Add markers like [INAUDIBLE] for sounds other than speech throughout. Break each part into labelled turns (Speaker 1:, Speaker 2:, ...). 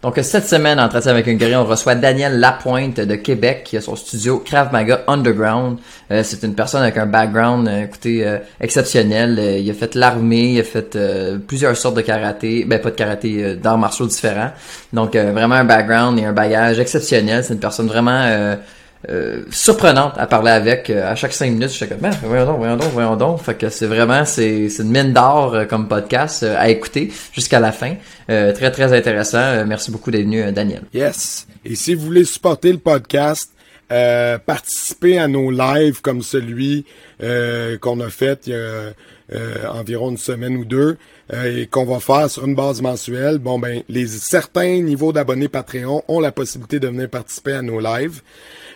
Speaker 1: Donc cette semaine, en Entretien avec un guerrier, on reçoit Daniel Lapointe de Québec qui a son studio Krav Maga Underground. Euh, c'est une personne avec un background, euh, écoutez, euh, exceptionnel. il a fait l'armée, il a fait plusieurs sortes de karaté, ben pas de karaté, d'arts martiaux différents. Donc vraiment un background et un bagage exceptionnel. C'est une personne vraiment euh, surprenante à parler avec. Euh, à chaque cinq minutes, je suis comme, ben, voyons donc, voyons donc, voyons donc. Fait que c'est vraiment, c'est, c'est une mine d'or euh, comme podcast à écouter jusqu'à la fin. très, très intéressant. merci beaucoup d'être venu, Daniel.
Speaker 2: Yes. Et si vous voulez supporter le podcast, participer à nos lives comme celui qu'on a fait il y a environ une semaine ou deux et qu'on va faire sur une base mensuelle. Bon ben les certains niveaux d'abonnés Patreon ont la possibilité de venir participer à nos lives.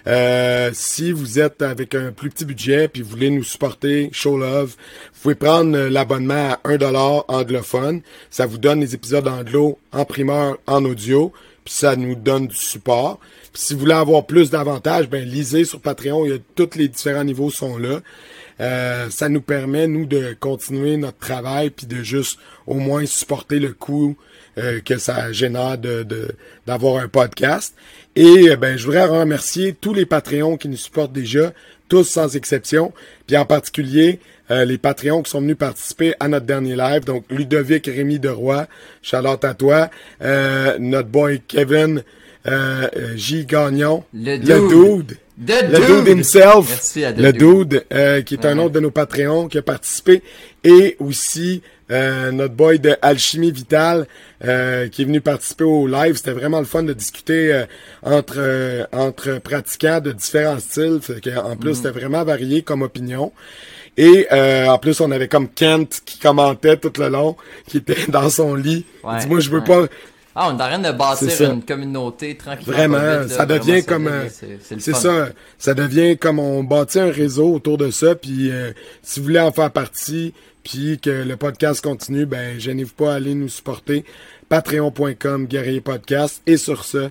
Speaker 2: Euh, si vous êtes avec un plus petit budget puis vous voulez nous supporter, show love, vous pouvez prendre l'abonnement à 1$ anglophone. Ça vous donne les épisodes anglo en primeur, en audio, puis ça nous donne du support. Puis si vous voulez avoir plus d'avantages, ben lisez sur Patreon, il y a tous les différents niveaux sont là. Euh, ça nous permet, nous, de continuer notre travail puis de juste au moins supporter le coût euh, que ça génère de d'avoir un podcast. Et euh, ben, je voudrais remercier tous les Patreons qui nous supportent déjà, tous sans exception, puis en particulier euh, les Patreons qui sont venus participer à notre dernier live. Donc Ludovic Rémy Deroy, Charlotte à toi, euh, notre boy Kevin J. Gagnon,
Speaker 1: le dude.
Speaker 2: Le dude, himself, le dude, qui est un autre de nos Patreons qui a participé, et aussi euh, notre boy de Alchimie Vitale euh, qui est venu participer au live. C'était vraiment le fun de discuter euh, entre entre pratiquants de différents styles. en plus, mm. c'était vraiment varié comme opinion. Et en plus, on avait comme Kent qui commentait tout le long, qui était [LAUGHS] dans son lit. Dis-moi, je veux pas.
Speaker 1: Ah, on est en train de bâtir une communauté tranquillement.
Speaker 2: Vraiment, ça devient comme c'est ça, ça devient comme on bâtit un réseau autour de ça. Puis si vous voulez en faire partie, puis que le podcast continue, ben gênez-vous pas à aller nous supporter. Patreon.com, Guerrier Podcast. Et sur ce,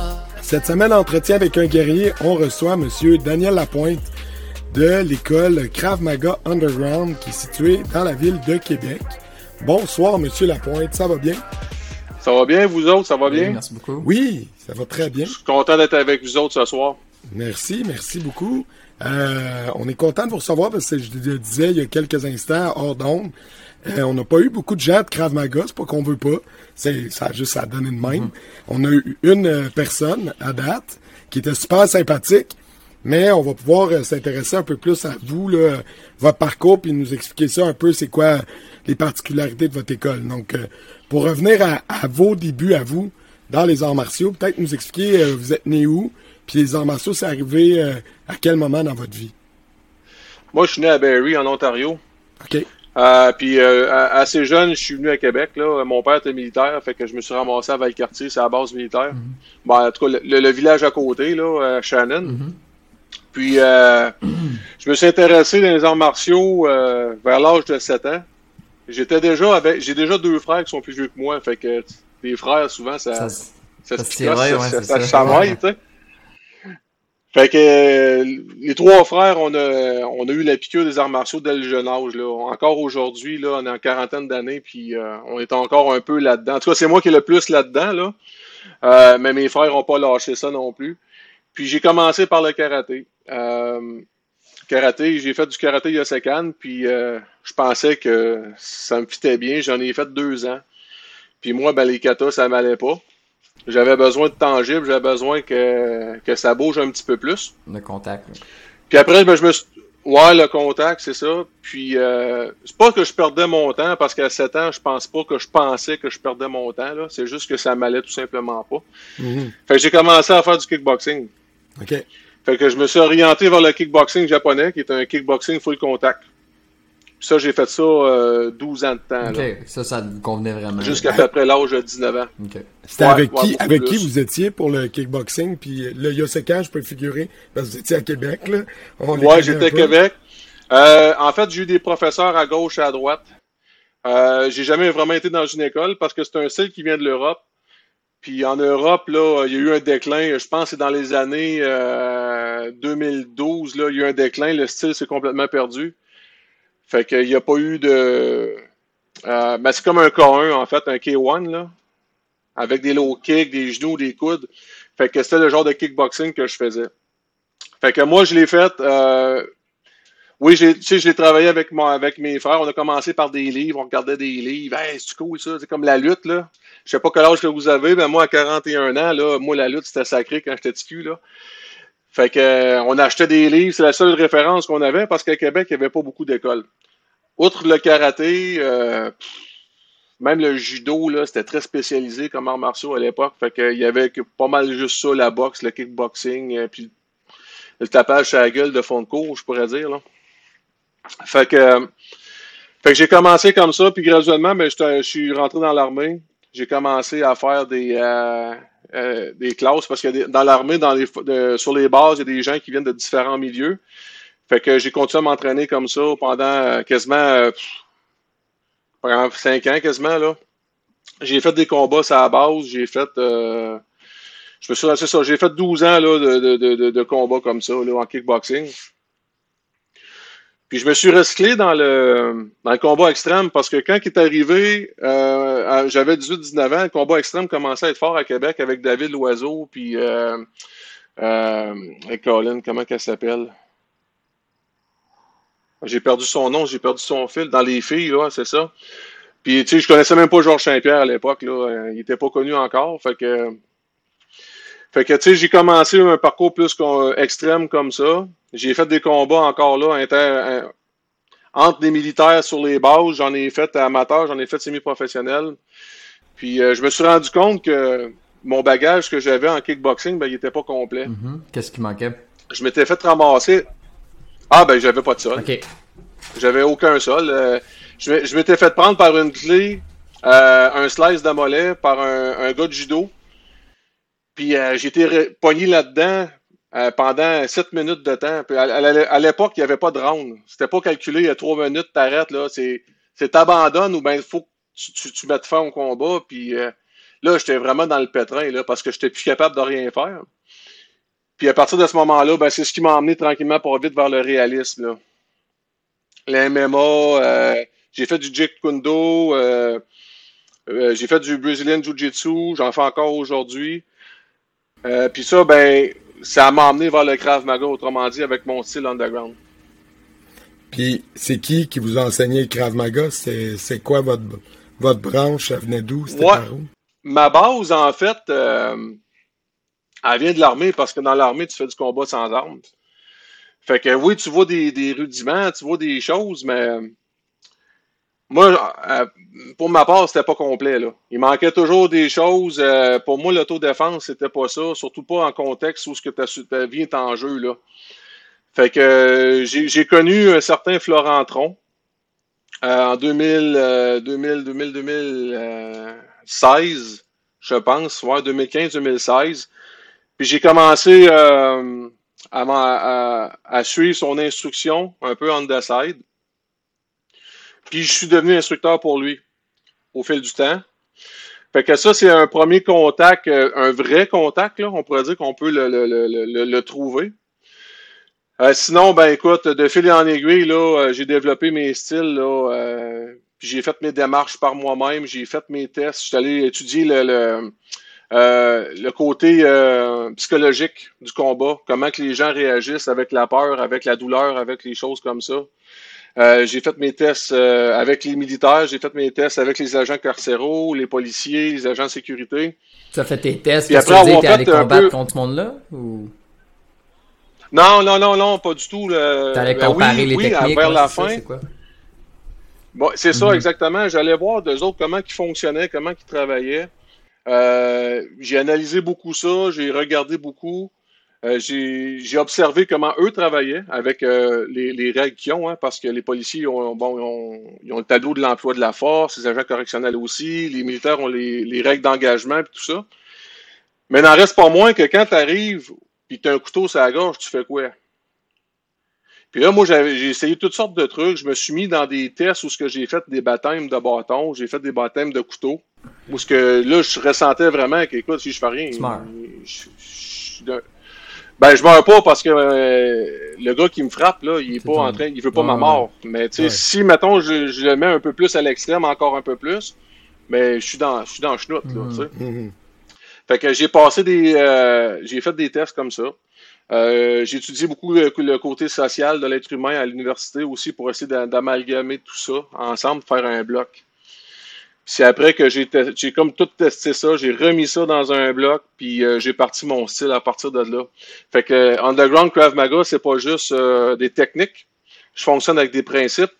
Speaker 2: Cette semaine, entretien avec un guerrier, on reçoit Monsieur Daniel Lapointe de l'école Krav Maga Underground qui est située dans la ville de Québec. Bonsoir, Monsieur Lapointe, ça va bien?
Speaker 3: Ça va bien, vous autres, ça va bien?
Speaker 1: merci beaucoup.
Speaker 2: Oui, ça va très bien.
Speaker 3: Je suis content d'être avec vous autres ce soir.
Speaker 2: Merci, merci beaucoup. Euh, on est content de vous recevoir parce que je le disais il y a quelques instants hors d'onde. Euh, on n'a pas eu beaucoup de gens de Krav Maga, c'est pas qu'on veut pas. C'est, ça a juste à donner de même. On a eu une euh, personne à date qui était super sympathique, mais on va pouvoir euh, s'intéresser un peu plus à vous, là, votre parcours, puis nous expliquer ça un peu, c'est quoi les particularités de votre école. Donc, pour revenir à, vos débuts à vous dans les arts martiaux, peut-être nous expliquer vous êtes né où, puis les arts martiaux, c'est arrivé à quel moment dans votre vie?
Speaker 3: Moi, je suis né à Barrie, en Ontario.
Speaker 2: OK.
Speaker 3: Euh, puis euh, assez jeune, je suis venu à Québec. Là. Mon père était militaire, fait que je me suis ramassé à Valcartier, c'est la base militaire. Mhm. bon, en tout cas, le, village à côté, là, à Shannon. Mhm. Puis euh, je me suis intéressé dans les arts martiaux euh, vers l'âge de 7 ans. J'étais déjà avec. J'ai déjà deux frères qui sont plus vieux que moi. Fait que les frères, souvent, ça. Ça, ça, ça, ça, ça, ça, fait que euh, les trois frères, on a, on a eu la piqûre des arts martiaux dès le jeune âge. Là. Encore aujourd'hui, là, on est en quarantaine d'années, puis euh, on est encore un peu là-dedans. En tout cas, c'est moi qui est le plus là-dedans, là. Euh, mais mes frères n'ont pas lâché ça non plus. Puis j'ai commencé par le karaté. karaté, j'ai fait du karaté Yosekan, puis je pensais que ça me fitait bien. J'en ai fait deux ans. Puis moi, ben, les katas, ça m'allait pas. J'avais besoin de tangible, j'avais besoin que, que ça bouge un petit peu plus.
Speaker 1: Le contact.
Speaker 3: Puis après, ben, je me suis... Ouais, le contact, c'est ça. Puis euh, c'est pas que je perdais mon temps, parce qu'à 7 ans, je pense pas que je pensais que je perdais mon temps. là. C'est juste que ça m'allait tout simplement pas. Mm-hmm. Fait que j'ai commencé à faire du kickboxing.
Speaker 2: OK.
Speaker 3: Fait que je me suis orienté vers le kickboxing japonais, qui est un kickboxing full contact. Ça, j'ai fait ça euh, 12 ans de temps.
Speaker 1: OK,
Speaker 3: là.
Speaker 1: ça, ça vous convenait vraiment.
Speaker 3: Jusqu'à peu près l'âge de 19 ans.
Speaker 1: OK.
Speaker 2: C'était
Speaker 3: Ouais,
Speaker 2: avec
Speaker 3: ouais,
Speaker 2: qui avec qui vous étiez pour le kickboxing? Puis le Yosekan, je peux figurer, parce que vous étiez à Québec, là. Connaît
Speaker 3: j'étais à. Québec. Euh, en fait, j'ai eu des professeurs à gauche et à droite. Euh, j'ai jamais vraiment été dans une école parce que c'est un style qui vient de l'Europe. Puis en Europe, là, il y a eu un déclin. Je pense que c'est dans les années euh, 2012, là, il y a eu un déclin. Le style s'est complètement perdu. Fait qu'il n'y a pas eu de. Euh, ben, c'est comme un K1, en fait, un K1, là. Avec des low kicks, des genoux, des coudes. Fait que c'était le genre de kickboxing que je faisais. Fait que moi, je l'ai fait. euh, oui, je l'ai travaillé avec, moi, avec mes frères. On a commencé par des livres, on regardait des livres. Hey, c'est cool ça, c'est comme la lutte, là. Je sais pas quel âge que vous avez, mais moi, à 41 ans, là, moi, la lutte, c'était sacré quand j'étais petit cul, là. Fait que, euh, on achetait des livres, c'est la seule référence qu'on avait parce qu'à Québec, il n'y avait pas beaucoup d'écoles. Outre le karaté, euh, même le judo, là, c'était très spécialisé comme arts martiaux à l'époque. Fait que, il y avait pas mal juste ça, la boxe, le kickboxing, euh, puis le tapage sur la gueule de fond de cours, je pourrais dire, là. Fait que, fait que j'ai commencé comme ça, puis graduellement, ben, j'étais- je suis rentré dans l'armée. J'ai commencé à faire des, euh, des classes parce que dans l'armée, dans les, sur les bases, il y a des gens qui viennent de différents milieux. Fait que j'ai continué à m'entraîner comme ça pendant euh, quasiment euh, pendant cinq ans quasiment là. J'ai fait des combats à la base, j'ai fait je me suis c'est ça, j'ai fait 12 ans là, de combats comme ça là, en kickboxing. Puis je me suis recyclé dans le, dans le combat extrême parce que quand il est arrivé, euh, j'avais 18-19 ans, le combat extrême commençait à être fort à Québec avec David Loiseau, puis euh, euh, Colin, comment qu'elle s'appelle? J'ai perdu son nom, j'ai perdu son fil. Dans les filles, là, c'est ça. Puis, tu sais, je connaissais même pas Georges Saint-Pierre à l'époque, là. Euh, Il était pas connu encore. Fait que, fait que, tu sais, j'ai commencé un parcours plus qu'on- extrême comme ça. J'ai fait des combats encore là, inter, euh, entre des militaires sur les bases. J'en ai fait amateur, j'en ai fait semi-professionnel. Puis, euh, je me suis rendu compte que mon bagage que j'avais en kickboxing, ben, il était pas complet.
Speaker 1: Mhm. Qu'est-ce qui manquait?
Speaker 3: Je m'étais fait ramasser. Ah, ben, j'avais pas de sol.
Speaker 1: OK.
Speaker 3: J'avais aucun sol. Euh, je m'étais fait prendre par une clé, euh, un slice de mollet par un, un gars de judo. Puis euh, j'ai été pogné là-dedans euh, pendant 7 minutes de temps. À, l'époque, il n'y avait pas de round. C'était pas calculé, il y a 3 minutes, t'arrêtes. là. C'est t'abandonnes ou bien il faut que tu, tu, mettes fin au combat. Puis euh, là, j'étais vraiment dans le pétrin là, parce que j'étais plus capable de rien faire. Puis à partir de ce moment-là, ben, c'est ce qui m'a emmené tranquillement pour vite vers le réalisme. Là les MMA, euh, j'ai fait du Jeet Kune Do, euh, j'ai fait du Brazilian Jiu-Jitsu, j'en fais encore aujourd'hui. Euh, Puis ça, ben, ça m'a emmené vers le Krav Maga, autrement dit, avec mon style underground.
Speaker 2: Puis c'est qui qui vous a enseigné le Krav Maga? C'est quoi votre, votre branche? Ça venait d'où? C'était
Speaker 3: Ouais.
Speaker 2: par où?
Speaker 3: Ma base, en fait, euh, elle vient de l'armée parce que dans l'armée, tu fais du combat sans armes. Fait que oui, tu vois des, des rudiments, tu vois des choses, mais moi, euh, pour ma part, c'était pas complet. Là. Il manquait toujours des choses. Euh, pour moi, l'autodéfense, c'était pas ça, surtout pas en contexte où ce que ta, vie est en jeu. Là. Fait que euh, j'ai connu un certain Florent Tron euh, en 2000, euh, 2000, 2000, 2016, je pense, ouais, 2015-2016. Puis j'ai commencé euh, à, m'en- à- à suivre son instruction un peu on the side. Puis je suis devenu instructeur pour lui au fil du temps. Fait que ça, c'est un premier contact, euh, un vrai contact, là. On pourrait dire qu'on peut le, le- le- le- trouver. Euh, sinon, ben écoute, de fil en aiguille, là, euh, j'ai développé mes styles, là. euh, j'ai fait mes démarches par moi-même, j'ai fait mes tests, je suis allé étudier le, le, euh, le côté euh, psychologique du combat, comment que les gens réagissent avec la peur, avec la douleur, avec les choses comme ça. Euh, j'ai fait mes tests euh, avec les militaires, j'ai fait mes tests avec les agents carcéraux, les policiers, les agents de sécurité.
Speaker 1: Tu as fait tes tests,
Speaker 3: Puis après
Speaker 1: tu T'es allé combattre
Speaker 3: peu-
Speaker 1: contre ce monde-là? Ou?
Speaker 3: Non, non, non, non, pas du tout. le-
Speaker 1: t'allais
Speaker 3: ben
Speaker 1: comparer
Speaker 3: oui,
Speaker 1: les
Speaker 3: oui,
Speaker 1: techniques?
Speaker 3: vers la fin.
Speaker 1: c'est quoi?
Speaker 3: Bon, c'est ça,
Speaker 1: Mhm.
Speaker 3: exactement. J'allais voir d'eux autres comment ils fonctionnaient, comment ils travaillaient. Euh, j'ai analysé beaucoup ça, j'ai regardé beaucoup. Euh, j'ai observé comment eux travaillaient avec euh, les, les, règles qu'ils ont, hein, parce que les policiers ont, bon, ils ont, ils ont le tableau de l'emploi de la force, les agents correctionnels aussi, les militaires ont les, les règles d'engagement et tout ça. Mais n'en reste pas moins que quand tu arrives et tu as un couteau sur la gorge, tu fais quoi? Puis là, moi, j'ai essayé toutes sortes de trucs. Je me suis mis dans des tests où ce que j'ai fait des baptêmes de bâton, j'ai fait des baptêmes de couteau. Où ce que là, je ressentais vraiment que, écoute, si je fais rien, je, je, ben, je meurs pas parce que euh, le gars qui me frappe, là, il est pas en train, il veut pas ma mort. Mais tu sais, si, mettons, je, je, le mets un peu plus à l'extrême, encore un peu plus, mais je suis dans, je suis dans le chenoute, là, tu sais. Mm-hmm. Mm-hmm. Fait que j'ai passé des, euh, j'ai fait des tests comme ça. Euh, j'ai étudié beaucoup le, le, côté social de l'être humain à l'université aussi pour essayer d'amalgamer tout ça ensemble, faire un bloc. C'est après que j'ai comme tout testé ça, j'ai remis ça dans un bloc, puis euh, j'ai parti mon style à partir de là. Fait que Underground Krav Maga, c'est pas juste euh, des techniques. Je fonctionne avec des principes.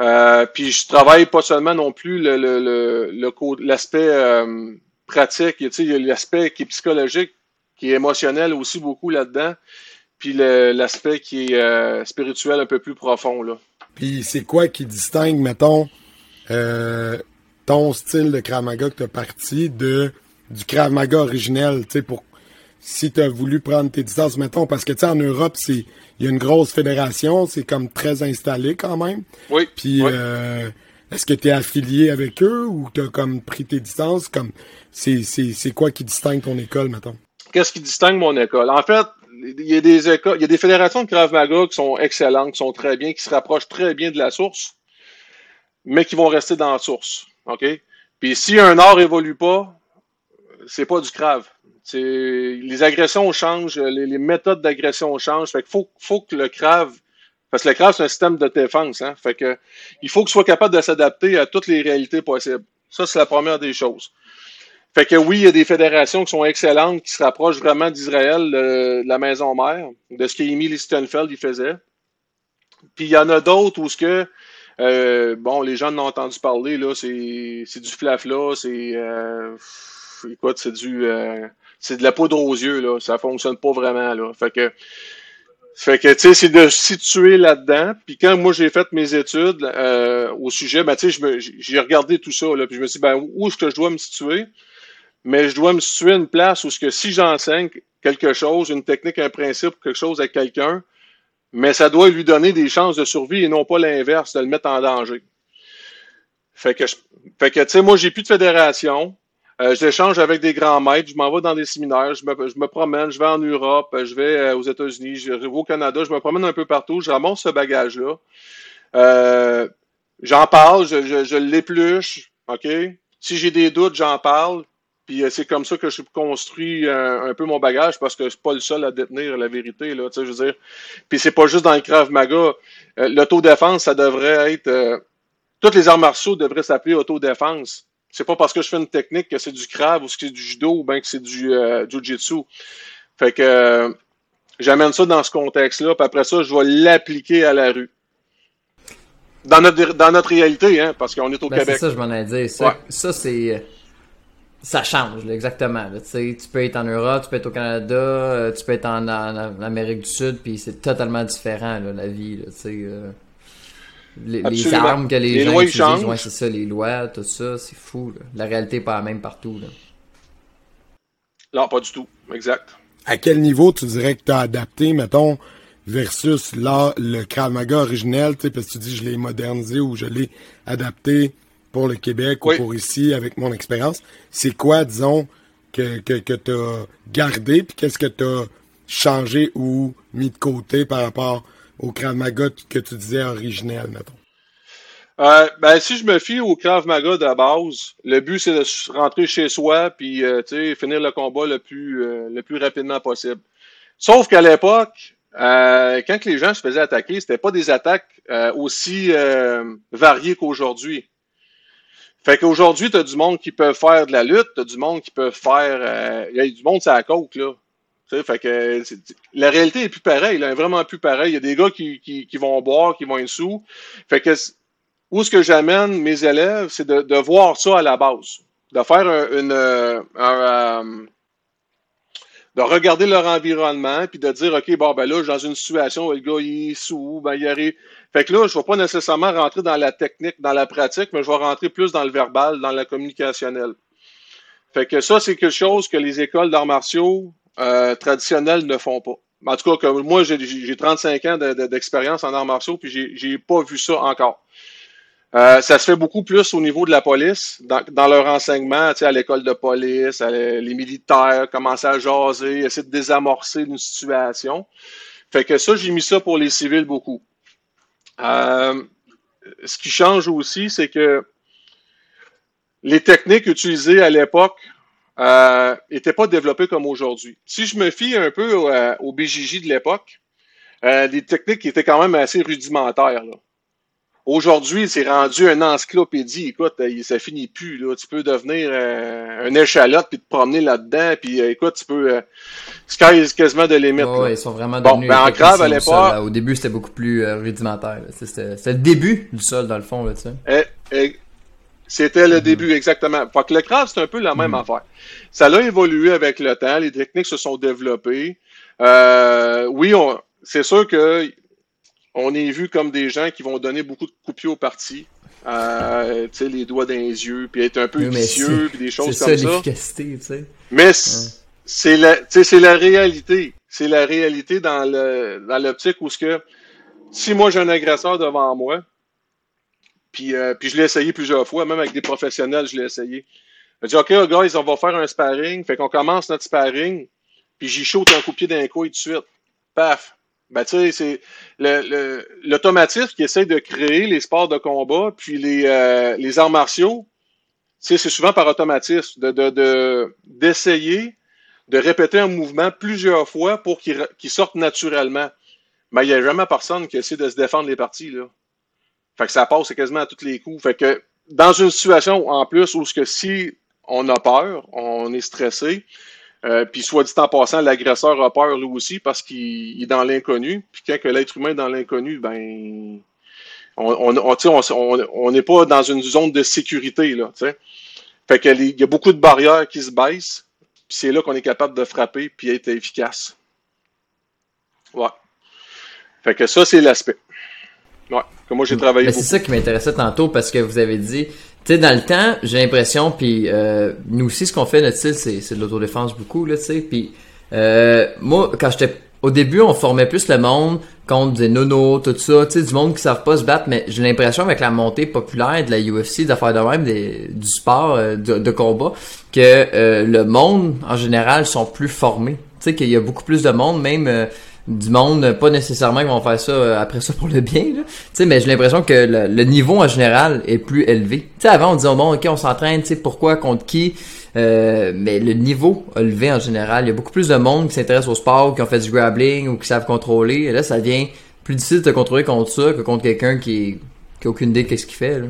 Speaker 3: Euh, puis je travaille pas seulement non plus le, le, l'aspect euh, pratique, il y a l'aspect qui est psychologique, qui est émotionnel aussi beaucoup là-dedans, puis l'aspect qui est spirituel un peu plus profond. Là.
Speaker 2: Puis c'est quoi qui distingue, mettons, euh, ton style de Krav Maga que tu as parti de, du Krav Maga originel, tu sais, pour si tu as voulu prendre tes distances, mettons, parce que tu sais, en Europe, c'est il y a une grosse fédération, c'est comme très installé quand même.
Speaker 3: Oui.
Speaker 2: Puis euh, est-ce que tu es affilié avec eux ou tu as comme pris tes distances? Comme c'est, c'est, c'est quoi qui distingue ton école, mettons?
Speaker 3: Qu'est-ce qui distingue mon école? En fait, il y a des écoles, il y a des fédérations de Krav Maga qui sont excellentes, qui sont très bien, qui se rapprochent très bien de la source, mais qui vont rester dans la source. OK? Puis si un art évolue pas, c'est pas du crave. Les agressions changent, les, méthodes d'agression changent. Fait qu'il faut, faut que le crave. Parce que le crave, c'est un système de défense. Hein? Fait que il faut qu'il soit capable de s'adapter à toutes les réalités possibles. Ça, c'est la première des choses. Fait que oui, il y a des fédérations qui sont excellentes, qui se rapprochent vraiment d'Israël, de la maison mère, de ce qu'Emile Listenfeld y faisait. Puis il y en a d'autres où ce que euh, bon, les gens en ont entendu parler, là, c'est du flafla, c'est euh, écoute, c'est du euh, c'est de la poudre aux yeux, là. Ça fonctionne pas vraiment, là. Fait que fait que, tu sais, c'est de situer là-dedans. Puis quand moi, j'ai fait mes études euh, au sujet, ben, tu sais, j'ai regardé tout ça, là, puis je me suis dit, ben, où est-ce que je dois me situer? Mais je dois me situer à une place où ce que si j'enseigne quelque chose, une technique, un principe, quelque chose à quelqu'un, mais ça doit lui donner des chances de survie et non pas l'inverse, de le mettre en danger. Fait que, fait que tu sais, moi, j'ai plus de fédération. Euh, J'échange avec des grands maîtres, je m'en vais dans des séminaires, je me, je me, promène, je vais en Europe, je vais euh, aux États-Unis, je vais au Canada, je me promène un peu partout, je ramasse ce bagage-là. Euh, j'en parle, je, je, je l'épluche, OK? Si j'ai des doutes, j'en parle. Puis euh, c'est comme ça que je construis un, un, peu mon bagage parce que je suis pas le seul à détenir la vérité. Là, je veux dire. Puis c'est pas juste dans le Krav Maga. Euh, l'autodéfense, ça devrait être. Euh, toutes les arts martiaux devraient s'appeler autodéfense. C'est pas parce que je fais une technique que c'est du Krav ou que c'est du judo ou bien que c'est du euh, Jiu-Jitsu. Fait que j'amène ça dans ce contexte-là, puis après ça, je vais l'appliquer à la rue. Dans notre, dans notre réalité, hein, parce qu'on est au
Speaker 1: ben,
Speaker 3: Québec.
Speaker 1: C'est ça, je m'en ai dit. Ça, ouais. ça c'est ça change, là, exactement. Là, tu peux être en Europe, tu peux être au Canada, euh, tu peux être en, en, Amérique du Sud, puis c'est totalement différent, là, la vie. Là, euh, les, les, armes que les,
Speaker 3: les
Speaker 1: gens
Speaker 3: lois
Speaker 1: utilisent, ouais, c'est ça, les lois, tout ça, c'est fou. Là. La réalité n'est pas la même partout. Là.
Speaker 3: Non, pas du tout. Exact.
Speaker 2: À quel niveau tu dirais que tu as adapté, mettons, versus là, le Krav Maga originel, parce que tu dis je l'ai modernisé ou je l'ai adapté? Pour le Québec
Speaker 3: oui.
Speaker 2: ou pour ici avec mon expérience, c'est quoi, disons, que, que, que tu as gardé, puis qu'est-ce que tu as changé ou mis de côté par rapport au Krav Maga que tu disais originel, mettons?
Speaker 3: Euh, ben, si je me fie au Krav Maga de base, le but c'est de rentrer chez soi puis euh, finir le combat le plus, euh, le plus rapidement possible. Sauf qu'à l'époque, euh, quand les gens se faisaient attaquer, c'était pas des attaques euh, aussi variées qu'aujourd'hui. Fait qu'aujourd'hui, tu as du monde qui peut faire de la lutte, tu as du monde qui peut faire. Euh, il y a du monde, c'est à la coke, là. sais, fait que la réalité est plus pareille, là, est vraiment plus pareille. Il y a des gars qui, qui, qui, vont boire, qui vont être sous. Fait que où ce que j'amène mes élèves, c'est de, de, voir ça à la base. De faire un, une, un, de regarder leur environnement, puis de dire, OK, bon, ben là, je suis dans une situation où le gars, il est sous, ben il arrive. Fait que là, je ne vais pas nécessairement rentrer dans la technique, dans la pratique, mais je vais rentrer plus dans le verbal, dans la communicationnelle. Fait que ça, c'est quelque chose que les écoles d'arts martiaux euh, traditionnelles ne font pas. En tout cas, comme moi, j'ai 35 ans d'expérience en arts martiaux, puis j'ai pas vu ça encore. Euh, ça se fait beaucoup plus au niveau de la police, dans, dans leur enseignement, à l'école de police, les militaires, commencer à jaser, essayer de désamorcer une situation. Fait que ça, j'ai mis ça pour les civils beaucoup. Euh, ce qui change aussi, c'est que les techniques utilisées à l'époque n'étaient euh, pas développées comme aujourd'hui. Si je me fie un peu au, BJJ de l'époque, des techniques qui étaient quand même assez rudimentaires. Là. Aujourd'hui, c'est rendu une encyclopédie. Écoute, euh, ça finit plus. Là. Tu peux devenir euh, un échalote puis te promener là-dedans. Puis euh, écoute, tu peux. sky is quasiment de limite.
Speaker 1: Oh, ils sont vraiment devenus. Bon, ben, en grave à l'époque. Au début, c'était beaucoup plus rudimentaire. C'était le début du sol, dans le fond. Là, tu sais.
Speaker 3: Eh, eh, c'était le mm-hmm. début, exactement. Fait que le crabe, c'est un peu la même mm-hmm. affaire. Ça a évolué avec le temps. Les techniques se sont développées. oui, c'est sûr que on est vu comme des gens qui vont donner beaucoup de coups au parti. Euh, les doigts dans les yeux, puis être un peu vicieux, puis des choses comme ça.
Speaker 1: l'efficacité, tu sais.
Speaker 3: Mais c'est la, la réalité. C'est la réalité dans le dans l'optique où ce que si moi j'ai un agresseur devant moi, puis, euh, puis je l'ai essayé plusieurs fois, même avec des professionnels, je l'ai essayé. Je dis OK, guys, on va faire un sparring. Fait qu'on commence notre sparring, puis j'y shoot un coup de pied d'un coup tout de suite. Paf! Ben, tu sais, c'est l'automatisme qui essaie de créer les sports de combat, puis les, euh, les arts martiaux, c'est souvent par automatisme, de d'essayer de, répéter un mouvement plusieurs fois pour qu'il sorte naturellement. Mais il n'y a jamais personne qui essaie de se défendre les parties, là. Fait que ça passe quasiment à tous les coups. Fait que dans une situation en plus où ce que si on a peur, on est stressé, euh, puis soit dit en passant, l'agresseur a peur lui aussi parce qu'il est dans l'inconnu. Puis quand l'être humain est dans l'inconnu, ben on n'est on, on, pas dans une zone de sécurité. Là, fait qu'il y a beaucoup de barrières qui se baissent. Puis c'est là qu'on est capable de frapper puis être efficace. Ouais. Fait que ça, c'est l'aspect. Ouais. Que moi j'ai travaillé.
Speaker 1: C'est ça qui m'intéressait tantôt parce que vous avez dit tu sais, dans le temps, j'ai l'impression, puis euh, nous aussi, ce qu'on fait, notre style, c'est, de l'autodéfense beaucoup, là, tu sais. Puis euh, moi, quand j'étais... Au début, on formait plus le monde contre des nonos, tout ça, tu sais, du monde qui savent pas se battre, mais j'ai l'impression avec la montée populaire de la UFC, d'affaires de même, des, du sport euh, de, de, combat, que le monde, en général, sont plus formés. Tu sais, qu'il y a beaucoup plus de monde, même du monde, pas nécessairement qui vont faire ça euh, après ça pour le bien, là. Tu sais, mais j'ai l'impression que le, niveau en général est plus élevé. Tu sais, avant on disait bon, ok, on s'entraîne, tu sais, pourquoi, contre qui, euh, mais le niveau a en général. Il y a beaucoup plus de monde qui s'intéresse au sport, qui ont fait du grappling ou qui savent contrôler. Et là, ça devient plus difficile de contrôler contre ça que contre quelqu'un qui, qui a aucune idée de ce qu'il fait. Là.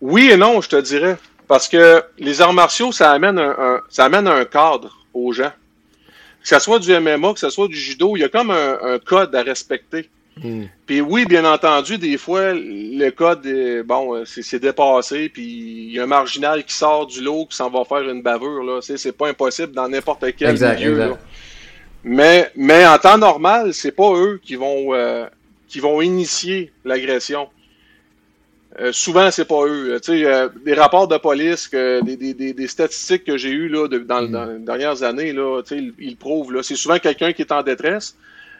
Speaker 3: Oui et non, je te dirais. Parce que les arts martiaux, ça amène un ça amène un cadre aux gens ce soit du MMA, que ce soit du judo, il y a comme un, code à respecter. Hmm. Puis oui, bien entendu, des fois, le code, est, bon, euh, c'est dépassé, puis il y a un marginal qui sort du lot, qui s'en va faire une bavure, là. C'est pas impossible dans n'importe quel milieu, Mais, mais en temps normal, c'est pas eux qui vont, euh, qui vont initier l'agression. Euh, souvent, c'est pas eux. Tu sais, euh, des rapports de police, que, des, des, des statistiques que j'ai eues là, dans, mm. dans, les dernières années, là, tu sais, ils, prouvent. Là, c'est souvent quelqu'un qui est en détresse.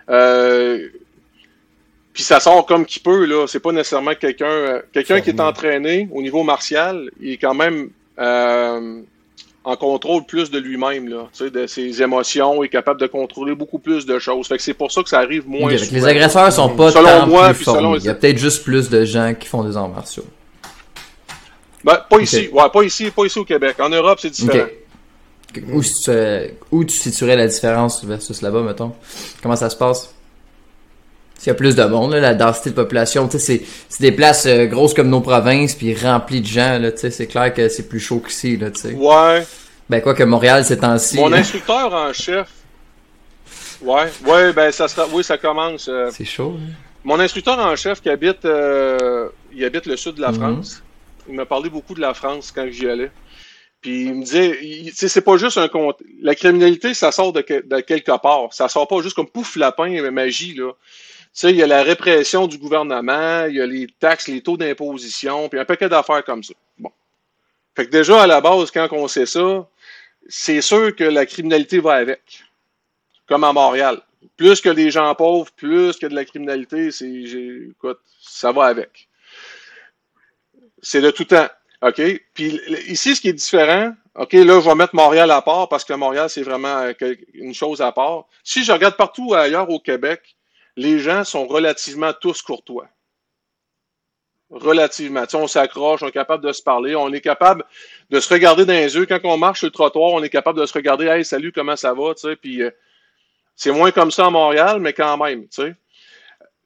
Speaker 3: Euh, puis ça sort comme qui peut. Là, c'est pas nécessairement quelqu'un, quelqu'un qui est entraîné au niveau martial. Il est quand même en contrôle plus de lui-même, là, de ses émotions, est capable de contrôler beaucoup plus de choses. Fait que c'est pour ça que ça arrive moins
Speaker 1: Les agresseurs sont pas selon moi, plus Il y a peut-être juste plus de gens qui font des arts martiaux.
Speaker 3: Ben, pas ici. Ouais, pas ici, pas ici au Québec. En Europe, c'est différent.
Speaker 1: Où, où, tu situerais la différence versus là-bas, mettons? Comment ça se passe? S'il y a plus de monde, là, la densité de population, tu sais, c'est des places euh, grosses comme nos provinces, puis remplies de gens, là, c'est clair que c'est plus chaud qu'ici, là, tu sais.
Speaker 3: Ouais.
Speaker 1: Ben quoi que Montréal, c'est temps-ci.
Speaker 3: Mon instructeur en chef. Ouais, ouais, ben ça sera, oui, ça commence. Euh.
Speaker 1: c'est chaud. Hein?
Speaker 3: Mon instructeur en chef qui habite, euh, il habite le sud de la mhm. France. Il m'a parlé beaucoup de la France quand j'y allais. Puis il me disait, c'est pas juste un compte. La criminalité, ça sort de, de, quelque part. Ça sort pas juste comme pouf lapin, magie, là. Sais, il y a la répression du gouvernement, il y a les taxes, les taux d'imposition, puis un paquet d'affaires comme ça. Bon. Fait que déjà, à la base, quand on sait ça, c'est sûr que la criminalité va avec. Comme à Montréal. Plus que les gens pauvres, plus que de la criminalité, c'est, écoute, ça va avec. C'est de tout temps. OK? Puis ici, ce qui est différent, OK, là, je vais mettre Montréal à part parce que Montréal, c'est vraiment euh, une chose à part. Si je regarde partout ailleurs au Québec, les gens sont relativement tous courtois. Relativement. on s'accroche, on est capable de se parler, on est capable de se regarder dans les yeux. Quand on marche sur le trottoir, on est capable de se regarder, hey, salut, comment ça va, tu sais, puis euh, c'est moins comme ça à Montréal, mais quand même, tu sais.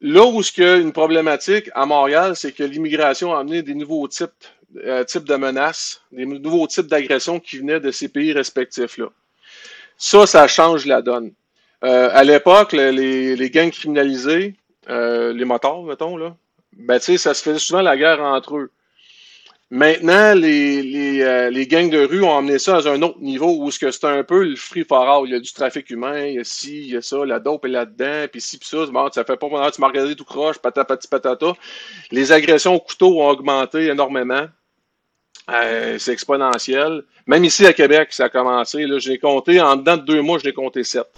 Speaker 3: Là où il y a une problématique à Montréal, c'est que l'immigration a amené des nouveaux types euh, types de menaces, des nouveaux types d'agressions qui venaient de ces pays respectifs-là. Ça, ça change la donne. Euh, à l'époque, les, les, gangs criminalisés, euh, les motards, mettons, là, ben, tu sais, ça se faisait souvent la guerre entre eux. Maintenant, les, les, euh, les, gangs de rue ont amené ça à un autre niveau où c'est un peu le free for all. Il y a du trafic humain, il y a ci, il y a ça, la dope est là-dedans, puis ci, puis ça. Bon, ça fait pas pendant tu m'as regardé tout croche, patapati patata. Les agressions au couteau ont augmenté énormément. Euh, c'est exponentiel. Même ici à Québec, ça a commencé. Là, j'ai compté, en dedans de deux mois, je l'ai compté sept.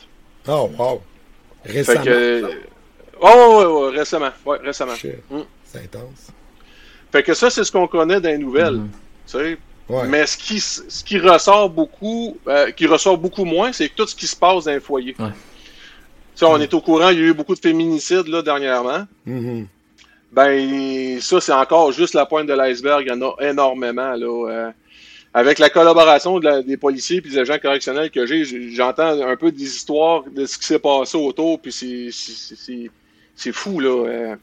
Speaker 2: Oh, wow. Récemment.
Speaker 3: oh, ouais, ouais, récemment. Ouais, récemment.
Speaker 2: Mm. C'est intense.
Speaker 3: Fait que ça, c'est ce qu'on connaît dans les nouvelles. Mm-hmm. Mais ce qui, ce qui ressort beaucoup, euh, qui ressort beaucoup moins, c'est tout ce qui se passe dans les foyers. Ouais. On est au courant, il y a eu beaucoup de féminicides là, dernièrement.
Speaker 2: Mm-hmm.
Speaker 3: Ben, ça, c'est encore juste la pointe de l'iceberg. Il y en a énormément. Là, euh, avec la collaboration des policiers et des agents correctionnels que j'ai, j'entends un peu des histoires de ce qui s'est passé autour, puis c'est fou, là. Euh.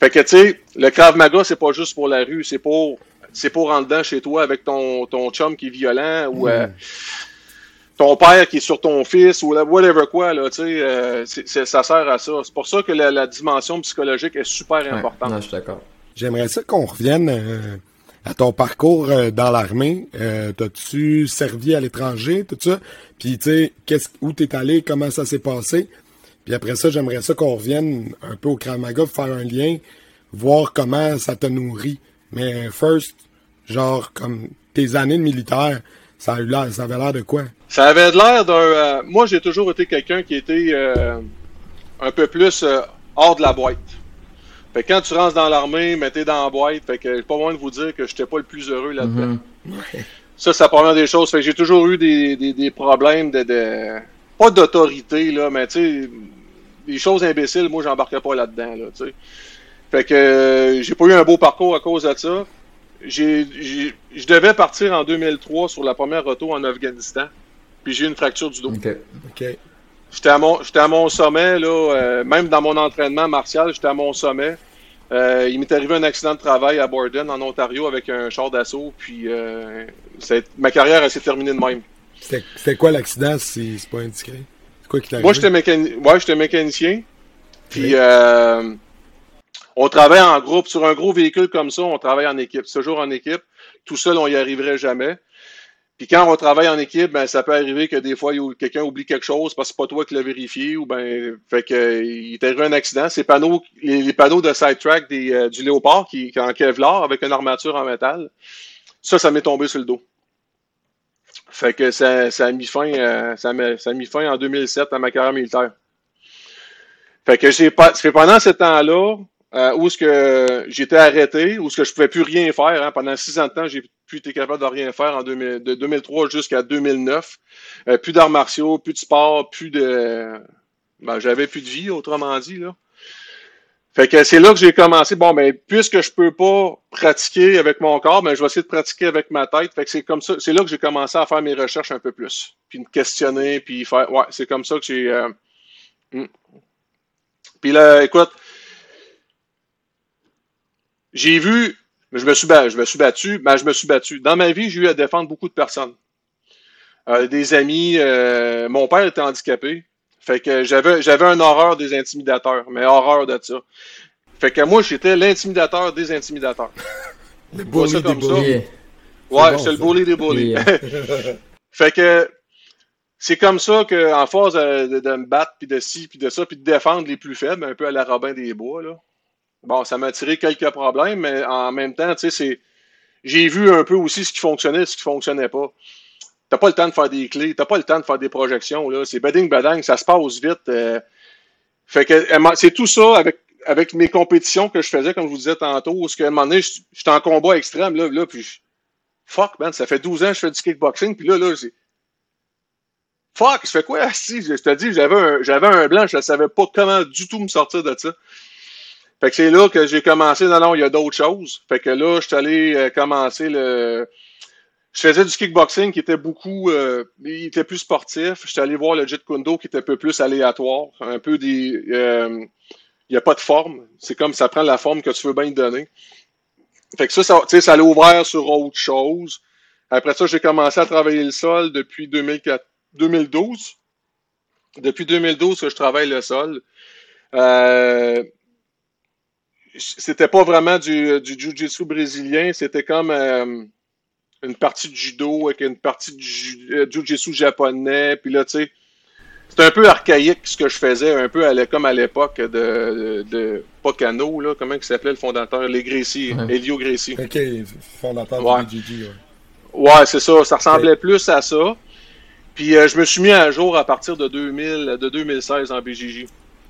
Speaker 3: Fait que, tu sais, le Krav Maga, c'est pas juste pour la rue, c'est pour c'est pour en dedans chez toi avec ton, ton chum qui est violent ou euh, ton père qui est sur ton fils ou whatever quoi, là, tu sais, euh, ça sert à ça. C'est pour ça que la, dimension psychologique est super importante.
Speaker 1: je suis d'accord.
Speaker 2: J'aimerais ça qu'on revienne à ton parcours dans l'armée. T'as-tu servi à l'étranger, tout ça? Puis, tu sais, où t'es allé, comment ça s'est passé? Puis après ça, j'aimerais ça qu'on revienne un peu au Krav Maga, faire un lien, voir comment ça te nourrit. Mais first, genre, comme tes années de militaire, ça, a eu l'air, ça avait l'air de quoi?
Speaker 3: Ça avait l'air d'un... Euh, moi, j'ai toujours été quelqu'un qui était euh, un peu plus euh, hors de la boîte. Fait que quand tu rentres dans l'armée, mais t'es dans la boîte, fait que pas moins de vous dire que j'étais pas le plus heureux là-dedans.
Speaker 2: Mm-hmm.
Speaker 3: Ça, c'est la première des choses. Fait que j'ai toujours eu des, des, des problèmes de, de... Pas d'autorité, là, mais tu sais les choses imbéciles, moi, j'embarquais pas là-dedans, là, tu sais. Fait que euh, j'ai pas eu un beau parcours à cause de ça. J'ai, je devais partir en 2003 sur la première auto en Afghanistan, puis j'ai eu une fracture du dos.
Speaker 2: OK.
Speaker 3: J'étais à mon, j'étais à mon sommet, là, euh, même dans mon entraînement martial, j'étais à mon sommet. Euh, il m'est arrivé un accident de travail à Borden, en Ontario, avec un char d'assaut, puis ma carrière, s'est terminée de même.
Speaker 2: C'était quoi l'accident, si c'est pas indiscret?
Speaker 3: Moi, j'étais mécanicien. mécanicien. Puis, euh, on travaille en groupe. Sur un gros véhicule comme ça, on travaille en équipe. Toujours en équipe. Tout seul, on y arriverait jamais. Puis quand on travaille en équipe, ben ça peut arriver que des fois quelqu'un oublie quelque chose parce que c'est pas toi qui l'as vérifié ou ben fait que il est arrivé un accident. Ces panneaux, les, panneaux de sidetrack euh, du Léopard qui, qui en Kevlar avec une armature en métal, ça, ça m'est tombé sur le dos. Fait que ça, ça a mis fin, euh, ça, a mis fin en 2007 à ma carrière militaire. Fait que j'ai pas, pendant ce temps-là, euh, où ce que j'étais arrêté, où ce que je pouvais plus rien faire, hein, pendant six ans de temps, j'ai plus été capable de rien faire en 2000, de 2003 jusqu'à 2009. Euh, plus d'arts martiaux, plus de sport, plus de, ben, j'avais plus de vie, autrement dit, là. Fait que c'est là que j'ai commencé. Bon, ben, puisque je peux pas pratiquer avec mon corps, ben, je vais essayer de pratiquer avec ma tête. Fait que c'est comme ça, c'est là que j'ai commencé à faire mes recherches un peu plus. Puis me questionner, puis faire, ouais, c'est comme ça que j'ai, euh, hmm. Puis là, écoute, j'ai vu, je me suis, je me suis battu, ben, je me suis battu. Dans ma vie, j'ai eu à défendre beaucoup de personnes. Euh, des amis, euh, mon père était handicapé. Fait que j'avais, j'avais un horreur des intimidateurs, mais horreur de ça. Fait que moi, j'étais l'intimidateur des intimidateurs. [LAUGHS]
Speaker 2: Le bully ça.
Speaker 3: Ouais, c'est le bully des bullies. [LAUGHS] fait que c'est comme ça que en force de, de- de me battre puis de ci puis de ça puis de défendre les plus faibles, un peu à la Robin des Bois là. Bon, ça m'a tiré quelques problèmes, mais en même temps, tu sais, j'ai vu un peu aussi ce qui fonctionnait, et ce qui fonctionnait pas. T'as pas le temps de faire des clés, t'as pas le temps de faire des projections là. C'est bading badang, ça se passe vite. euh. Fait que c'est tout ça avec avec mes compétitions que je faisais, comme je vous disais tantôt, où ce qu'à un moment donné, j'étais en combat extrême là, là puis je- fuck man, ça fait 12 ans que je fais du kickboxing, puis là là, c'est Fuck, je fais quoi? [LAUGHS] Si, je te dis, j'avais un, j'avais un blanc, je ne savais pas comment du tout me sortir de ça. Fait que c'est là que j'ai commencé. Non, non, il y a d'autres choses. Fait que là, je suis allé euh, commencer le. Je faisais du kickboxing qui était beaucoup. euh, il était plus sportif. Je suis allé voir le Jet Kundo qui était un peu plus aléatoire. Un peu des. euh, il n'y a pas de forme. C'est comme ça prend la forme que tu veux bien donner. Fait que ça, ça, ça l'a ouvert sur autre chose. Après ça, j'ai commencé à travailler le sol depuis 2004, 2012. Depuis 2012 que je travaille le sol. Euh, c'était pas vraiment du, du jiu-jitsu brésilien, c'était comme euh, une partie de judo avec une partie de ju- euh, jiu-jitsu japonais. Puis là, tu sais, c'était un peu archaïque ce que je faisais, un peu à comme à l'époque de, de, de Pocano, là, comment il s'appelait le fondateur, les Gracie,
Speaker 1: Ouais.
Speaker 3: Elio Gracie.
Speaker 2: Ok, fondateur
Speaker 3: Ouais.
Speaker 2: du BGG. Ouais.
Speaker 3: Ouais, c'est ça. Ça ressemblait plus à ça. Puis euh, je me suis mis à jour à partir de 2000, de 2016 en BJJ.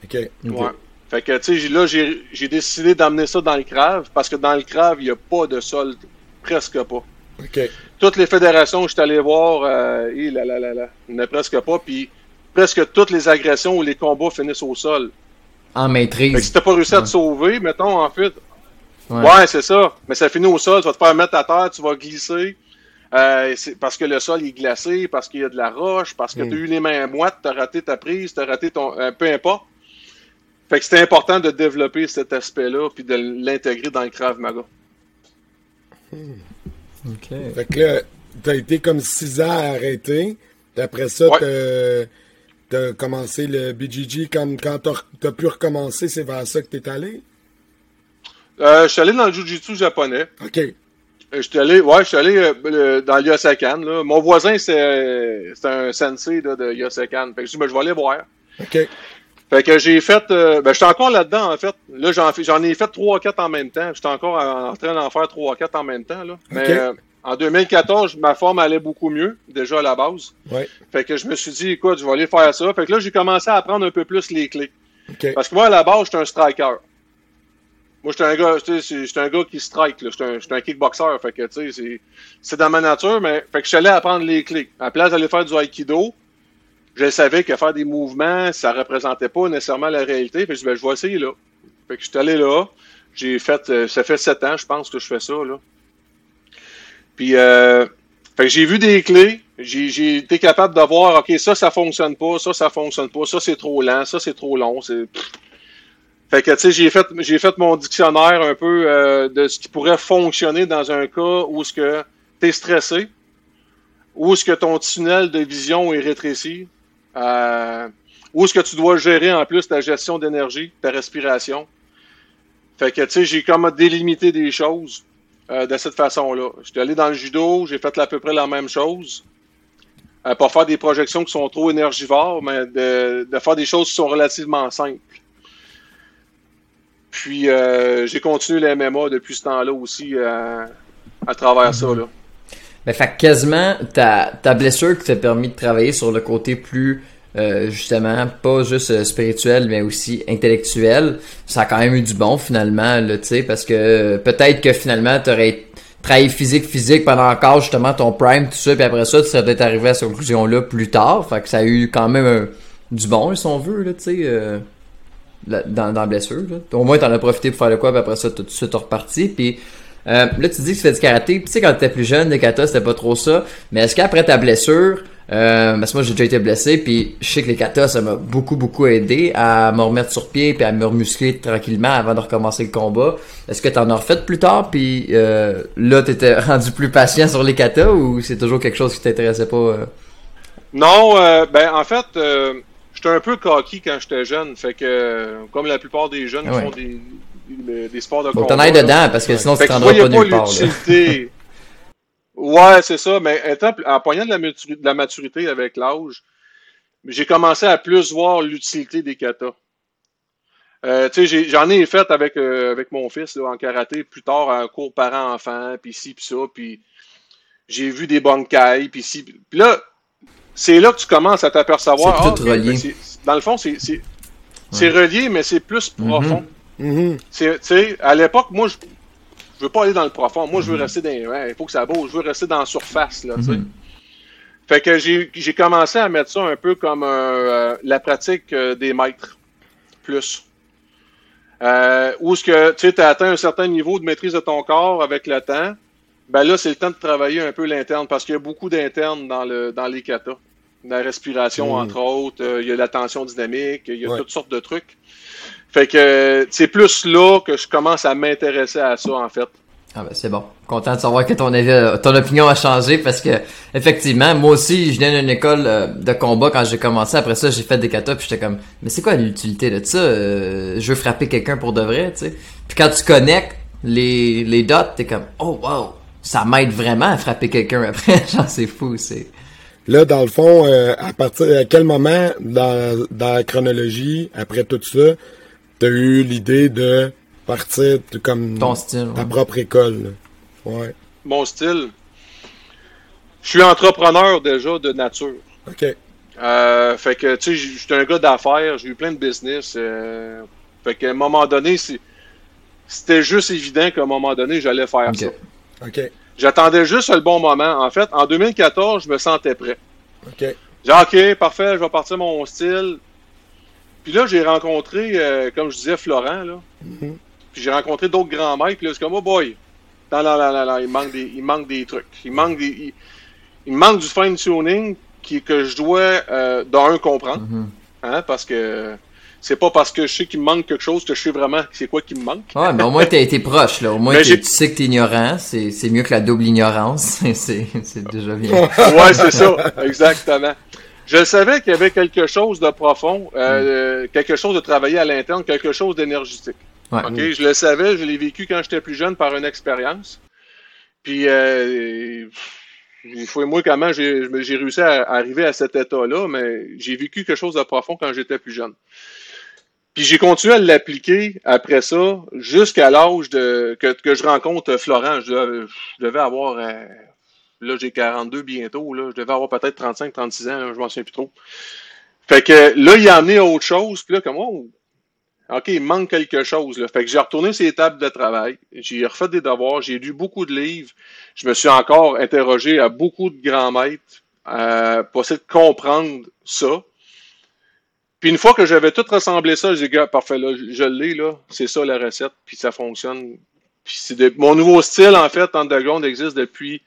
Speaker 2: Ok.
Speaker 1: Ok.
Speaker 3: Ouais. Fait que, tu sais, là, j'ai décidé d'amener ça dans le crave parce que dans le crave, il n'y a pas de sol, presque pas.
Speaker 2: Ok.
Speaker 3: Toutes les fédérations que je suis allé voir, euh, il n'y en a presque pas. Puis presque toutes les agressions ou les combats finissent au sol.
Speaker 1: En
Speaker 3: Fait que
Speaker 1: maîtrise.
Speaker 3: si t'as pas réussi à
Speaker 1: Ouais.
Speaker 3: te sauver, mettons, en fait,
Speaker 1: Ouais.
Speaker 3: Ouais, c'est ça. Mais ça finit au sol, tu vas te faire mettre à terre, tu vas glisser. Euh, parce que le sol est glacé, parce qu'il y a de la roche, parce que
Speaker 2: Mm.
Speaker 3: tu as eu les mains moites, tu as raté ta prise, tu as raté ton. euh, peu importe. Fait que c'était important de développer cet aspect-là puis de l'intégrer dans le Krav Maga.
Speaker 1: Ok.
Speaker 2: Fait que là, t'as été comme 6 ans à arrêter. Puis après ça,
Speaker 3: Ouais.
Speaker 2: t'as- commencé le BGG. Comme quand t'as pu recommencer, c'est vers ça que t'es allé?
Speaker 3: Euh, je suis allé dans le Jiu-Jitsu japonais.
Speaker 2: Ok.
Speaker 3: Euh, Je suis allé, ouais, je suis allé euh, le- dans l'Yosekan. là. Mon voisin, c'est c'est un sensei là, de Yosekan. Fait que je dis, ben, je vais aller voir.
Speaker 2: Ok.
Speaker 3: Fait que j'ai fait. euh, ben, j'étais encore là-dedans, en fait. Là, j'en, ai fait 3-4 en même temps. J'étais encore en, en train d'en faire 3-4 en même temps. Là. Mais euh, en 2014, ma forme allait beaucoup mieux, déjà à la base.
Speaker 2: Ouais.
Speaker 3: Fait que je me suis dit, écoute, je vais aller faire ça. Fait que là, j'ai commencé à apprendre un peu plus les clés.
Speaker 2: Ok.
Speaker 3: Parce que moi, à la base, j'étais un striker. Moi, j'étais un gars, tu sais, j'étais un gars qui strike, là. J'étais un, j'étais un kickboxer. Fait que, tu sais, c'est, c'est dans ma nature, mais, fait que je suis allé apprendre les clés. À la place d'aller faire du aikido, je savais que faire des mouvements, ça représentait pas nécessairement la réalité. Je dis, ben, je vais essayer là. Fait que je suis allé là. J'ai fait, euh, ça fait sept ans, je pense, que je fais ça, là. Puis, euh, j'ai vu des clés. J'ai, été capable de voir, OK, ça, ça fonctionne pas, ça, ça fonctionne pas, ça, c'est trop lent, ça, c'est trop long. C'est... Fait que, tu sais, j'ai fait, j'ai fait mon dictionnaire un peu euh, de ce qui pourrait fonctionner dans un cas où ce que t'es stressé, où est-ce que ton tunnel de vision est rétréci, euh, où est-ce que tu dois gérer en plus ta gestion d'énergie, ta respiration? Fait que, tu sais, j'ai comme délimité des choses euh, de cette façon-là. J'étais allé dans le judo, j'ai fait à peu près la même chose. Euh, pas faire des projections qui sont trop énergivores, mais de, faire des choses qui sont relativement simples. Puis j'ai continué le MMA depuis ce temps-là aussi à travers ça. Là.
Speaker 1: Ben, fait quasiment, ta, ta blessure qui t'a permis de travailler sur le côté plus, euh, justement, pas juste euh, spirituel, mais aussi intellectuel, ça a quand même eu du bon, finalement, tu sais, parce que euh, peut-être que finalement, t'aurais travaillé physique, physique pendant encore, justement, ton prime, tout ça, puis après ça, tu serais peut-être arrivé à cette conclusion-là plus tard, fait que ça a eu quand même un- du bon, si on veut, là, tu sais, euh, dans, dans la blessure, là. Au moins, t'en as profité pour faire le quoi, puis après ça, tout de suite reparti, puis euh, là, tu dis que tu fais du karaté. Puis, tu sais, quand t'étais plus jeune, le kata, c'était pas trop ça. Mais est-ce qu'après ta blessure, euh, parce que moi, j'ai déjà été blessé, puis je sais que les katas, ça m'a beaucoup, beaucoup aidé à me remettre sur pied, puis à me remuscler tranquillement avant de recommencer le combat. Est-ce que t'en as refait plus tard, puis euh, là, t'étais [LAUGHS] rendu plus patient sur les katas, ou c'est toujours quelque chose qui t'intéressait pas? euh?
Speaker 3: Non, euh, ben en fait, euh, j'étais un peu cocky quand j'étais jeune. Fait que, euh, comme la plupart des jeunes
Speaker 1: Ah ouais.
Speaker 3: font des, des, des sports de
Speaker 1: Faut que
Speaker 3: combat.
Speaker 1: t'en ailles dedans, parce que sinon, tu te rendras pas nulle part.
Speaker 3: Ouais, c'est ça. Mais étant, en poignant de la, maturité, de la maturité avec l'âge, j'ai commencé à plus voir l'utilité des katas. Euh, j'en ai, fait avec, euh, avec mon fils là, en karaté plus tard, un cours parent-enfant, puis ci, puis ça, puis j'ai vu des bankai, puis ci. Puis là, c'est là que tu commences à t'apercevoir.
Speaker 1: C'est ah.
Speaker 3: Ben, dans le fond, c'est relié, mais c'est plus profond.
Speaker 2: Mm
Speaker 3: À l'époque, moi, je je veux pas aller dans le profond. Moi, je veux mhm. rester dans. il faut que ça bouge. Je veux rester dans la surface. Là, mm Fait que j'ai commencé à mettre ça un peu comme euh, la pratique euh, des maîtres. Plus. Euh, où est-ce que tu as atteint un certain niveau de maîtrise de ton corps avec le temps, ben là, c'est le temps de travailler un peu l'interne parce qu'il y a beaucoup d'internes dans, le, dans les katas. La respiration, mm. entre autres, euh, il y a la tension dynamique, il y a toutes sortes de trucs. Fait que c'est plus là que je commence à m'intéresser à ça, en fait.
Speaker 1: Ah ben c'est bon. Content de savoir que ton avis, ton opinion a changé parce que effectivement, moi aussi, je viens d'une école euh, de combat quand j'ai commencé. Après ça, j'ai fait des katas puis j'étais comme, mais c'est quoi l'utilité de ça? Euh, Je veux frapper quelqu'un pour de vrai, tu sais. Puis quand tu connectes les les dots, t'es comme, oh wow, ça m'aide vraiment à frapper quelqu'un après. [LAUGHS] Genre c'est fou, c'est.
Speaker 2: Là, dans le fond, euh, à partir à quel moment dans, dans la chronologie, après tout ça, t'as eu l'idée de partir comme
Speaker 1: Ton style,
Speaker 2: ta propre école. Ouais.
Speaker 3: Mon style. Je suis entrepreneur déjà de nature.
Speaker 2: OK.
Speaker 3: Euh, fait que, tu sais, j'étais un gars d'affaires, j'ai eu plein de business. Euh, fait qu'à un moment donné, c'était juste évident qu'à un moment donné, j'allais faire ça.
Speaker 2: OK.
Speaker 3: J'attendais juste le bon moment. En fait, en 2014, je me sentais prêt.
Speaker 2: OK.
Speaker 3: J'ai OK, parfait, je vais partir mon style. Puis là, j'ai rencontré, euh, comme je disais, Florent, là. Mm-hmm. Puis j'ai rencontré d'autres grands maîtres, puis là, c'est comme, oh boy, non, non, non, non, il manque des, il manque des trucs. Il manque des, il, manque du fine-tuning qui, que je dois, euh, d'un, comprendre. Mm-hmm. hein, parce que c'est pas parce que je sais qu'il me manque quelque chose que je sais vraiment c'est quoi qui me manque.
Speaker 1: Ouais, mais au moins t'as été proche, là. Au moins tu sais que t'es ignorant. C'est, c'est mieux que la double ignorance. [LAUGHS] c'est, c'est déjà bien.
Speaker 3: ouais, c'est ça. Exactement. Je savais qu'il y avait quelque chose de profond, euh, mm. quelque chose de travailler à l'interne, quelque chose d'énergétique.
Speaker 1: Ouais.
Speaker 3: Ok, je le savais, je l'ai vécu quand j'étais plus jeune par une expérience. Puis, euh, il faut moi comment j'ai, j'ai réussi à arriver à cet état-là, mais j'ai vécu quelque chose de profond quand j'étais plus jeune. Puis j'ai continué à l'appliquer après ça, jusqu'à l'âge de que, que, je rencontre Florent. Je, devais avoir euh, Là, j'ai 42 bientôt. Là. Je devais avoir peut-être 35, 36 ans. je m'en souviens plus trop. Fait que là, il a amené autre chose. Puis là, comme, oh, OK, il manque quelque chose. Là. Fait que j'ai retourné ces tables de travail. J'ai refait des devoirs. J'ai lu beaucoup de livres. Je me suis encore interrogé à beaucoup de grands maîtres euh, pour essayer de comprendre ça. Puis une fois que j'avais tout rassemblé ça, j'ai dit, parfait, là, je l'ai, là. C'est ça la recette. Puis ça fonctionne. Puis c'est mon nouveau style, en fait, Underground existe depuis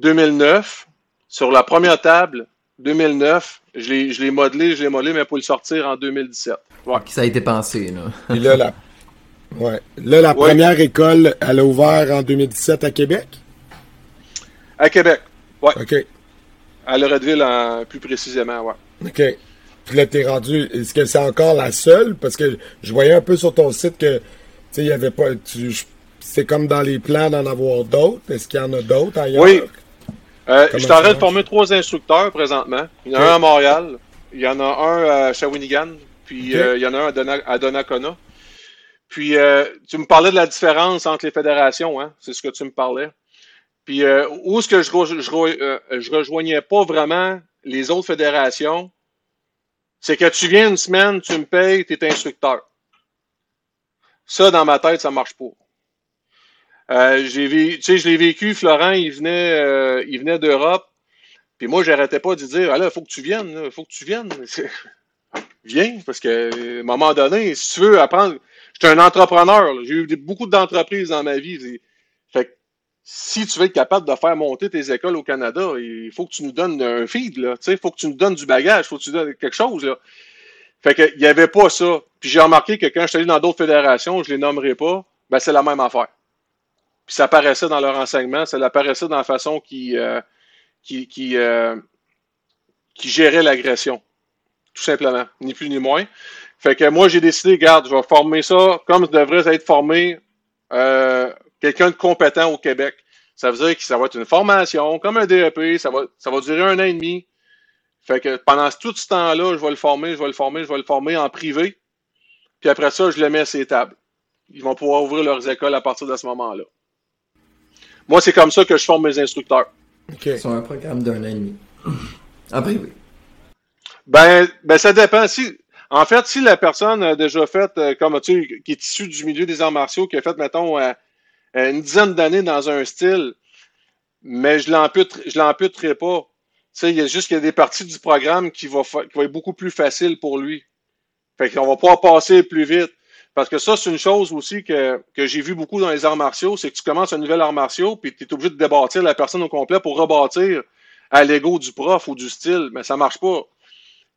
Speaker 3: 2009, sur la première table, 2009, je l'ai, je l'ai modelé, je l'ai modelé, mais pour le sortir en 2017.
Speaker 1: Ouais. Ça a été pensé, là.
Speaker 2: Et là, la, ouais. là, la première école, elle a ouvert en 2017 à Québec?
Speaker 3: À Québec, ouais.
Speaker 2: OK.
Speaker 3: À Loretteville, en, plus précisément, ouais.
Speaker 2: OK. Puis là, t'es rendu. Est-ce que c'est encore la seule? Parce que je voyais un peu sur ton site que, tu sais, il y avait pas. C'est comme dans les plans d'en avoir d'autres. Est-ce qu'il y en a d'autres ailleurs?
Speaker 3: Oui. Euh, je suis en train de former trois instructeurs présentement. Il y en a un à Montréal, il y en a un à Shawinigan, puis euh, il y en a un à, Donnacona. Puis euh, tu me parlais de la différence entre les fédérations, hein? c'est ce que tu me parlais. Puis où est-ce que je, je, je, rejoignais pas vraiment les autres fédérations, c'est que tu viens une semaine, tu me payes, tu es instructeur. Ça, dans ma tête, ça marche pas. Euh, j'ai tu sais, je l'ai vécu, Florent, il venait, euh, il venait d'Europe. Puis moi, j'arrêtais pas de dire, ah là, faut que tu viennes, il faut que tu viennes. [LAUGHS] Viens, parce que à un moment donné, si tu veux apprendre, je suis un entrepreneur, j'ai eu beaucoup d'entreprises dans ma vie. Fait que si tu veux être capable de faire monter tes écoles au Canada, il faut que tu nous donnes un feed, là. Il faut que tu nous donnes du bagage, faut que tu nous donnes quelque chose. Là. Fait que il n'y avait pas ça. Puis j'ai remarqué que quand je suis allé dans d'autres fédérations, je les nommerai pas, ben c'est la même affaire. Puis ça apparaissait dans leur enseignement, ça apparaissait dans la façon qui, euh, qui, qui, euh, qui gérait l'agression. Tout simplement, ni plus ni moins. Fait que moi, j'ai décidé, garde, je vais former ça comme devrait être formé euh, quelqu'un de compétent au Québec. Ça veut dire que ça va être une formation, comme un DEP, ça va, ça va durer un an et demi. Fait que pendant tout ce temps-là, je vais le former, je vais le former, je vais le former en privé. Puis après ça, je le mets à ses tables. Ils vont pouvoir ouvrir leurs écoles à partir de ce moment-là. Moi, c'est comme ça que je forme mes instructeurs.
Speaker 1: Okay. Sur un programme d'un an et demi. En privé.
Speaker 3: Ben, ben, ça dépend. Si, en fait, si la personne a déjà fait, euh, comme tu qui est issue du milieu des arts martiaux, qui a fait, mettons, euh, une dizaine d'années dans un style, mais je ne l'amputerai pas sais, il y a juste qu'il y a des parties du programme qui vont qui va être beaucoup plus facile pour lui. Fait qu'on va pouvoir passer plus vite. Parce que ça, c'est une chose aussi que, que j'ai vu beaucoup dans les arts martiaux, c'est que tu commences un nouvel art martiaux, puis tu es obligé de débâtir la personne au complet pour rebâtir à l'ego du prof ou du style, mais ça marche pas.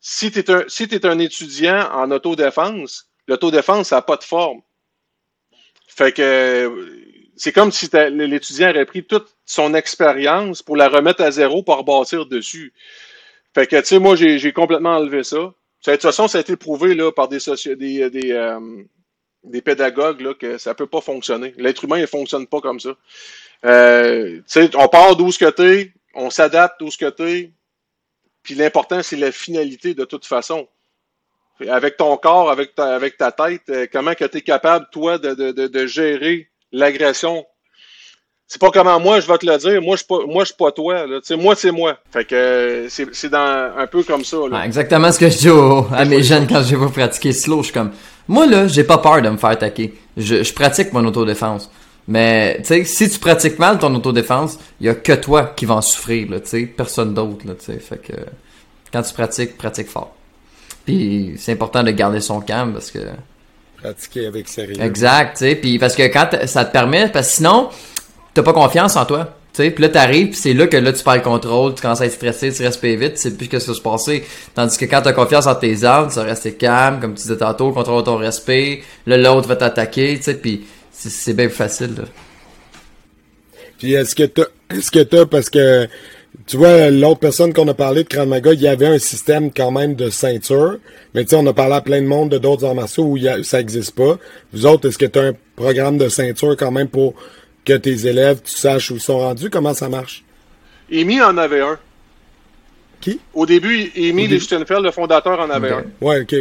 Speaker 3: Si tu es, un, si es un étudiant en autodéfense, l'autodéfense, ça n'a pas de forme. Fait que c'est comme si l'étudiant aurait pris toute son expérience pour la remettre à zéro pour rebâtir dessus. Fait que, tu sais, moi, j'ai complètement enlevé ça. De toute façon, ça a été prouvé là, par des, des, des, euh, des pédagogues là, que ça peut pas fonctionner. L'être humain, il fonctionne pas comme ça. Euh, on part d'où ce côté, on s'adapte d'où ce côté, puis l'important, c'est la finalité de toute façon. Avec ton corps, avec ta, avec ta tête, euh, comment que tu es capable, toi, de, de, de gérer l'agression? C'est pas comment moi je vais te le dire. Moi, je suis pas, moi, je suis pas toi. Là. moi, c'est moi. Fait que c'est dans un peu comme ça. Là.
Speaker 1: exactement ce que je dis à mes jeunes quand je vais pratiquer slow. Je suis comme, moi là, j'ai pas peur de me faire attaquer. Je, je pratique mon autodéfense. Mais tu sais, si tu pratiques mal ton autodéfense, il y a que toi qui va en souffrir. Là, sais personne d'autre. Là, fait que quand tu pratiques, pratique fort. Puis c'est important de garder son calme parce que
Speaker 2: pratiquer avec sérieux.
Speaker 1: Exact, tu sais, puis parce que quand ça te permet, parce que sinon, t'as pas confiance en toi. Sais, puis là t'arrives, puis c'est là que là tu perds le contrôle, tu commences à être stressé, tu restes vite, tu sais plus que qui se passer. Tandis que quand t'as confiance en tes armes, tu vas rester calme, comme tu disais tantôt, contrôle ton respect, là l'autre va t'attaquer, tu sais, puis c'est bien plus facile. Là.
Speaker 2: Puis est-ce que t'as, est-ce que t'as, parce que tu vois, l'autre personne qu'on a parlé de Krav il y avait un système quand même de ceinture. Mais tu sais, on a parlé à plein de monde de d'autres arts martiaux où ça n'existe pas. Vous autres, est-ce que tu as un programme de ceinture quand même pour que tes élèves, tu saches où ils sont rendus? Comment ça marche?
Speaker 3: Amy en avait un.
Speaker 2: Qui?
Speaker 3: Au début, Amy Lichtenfeld, le fondateur, en avait un.
Speaker 2: Ouais, OK.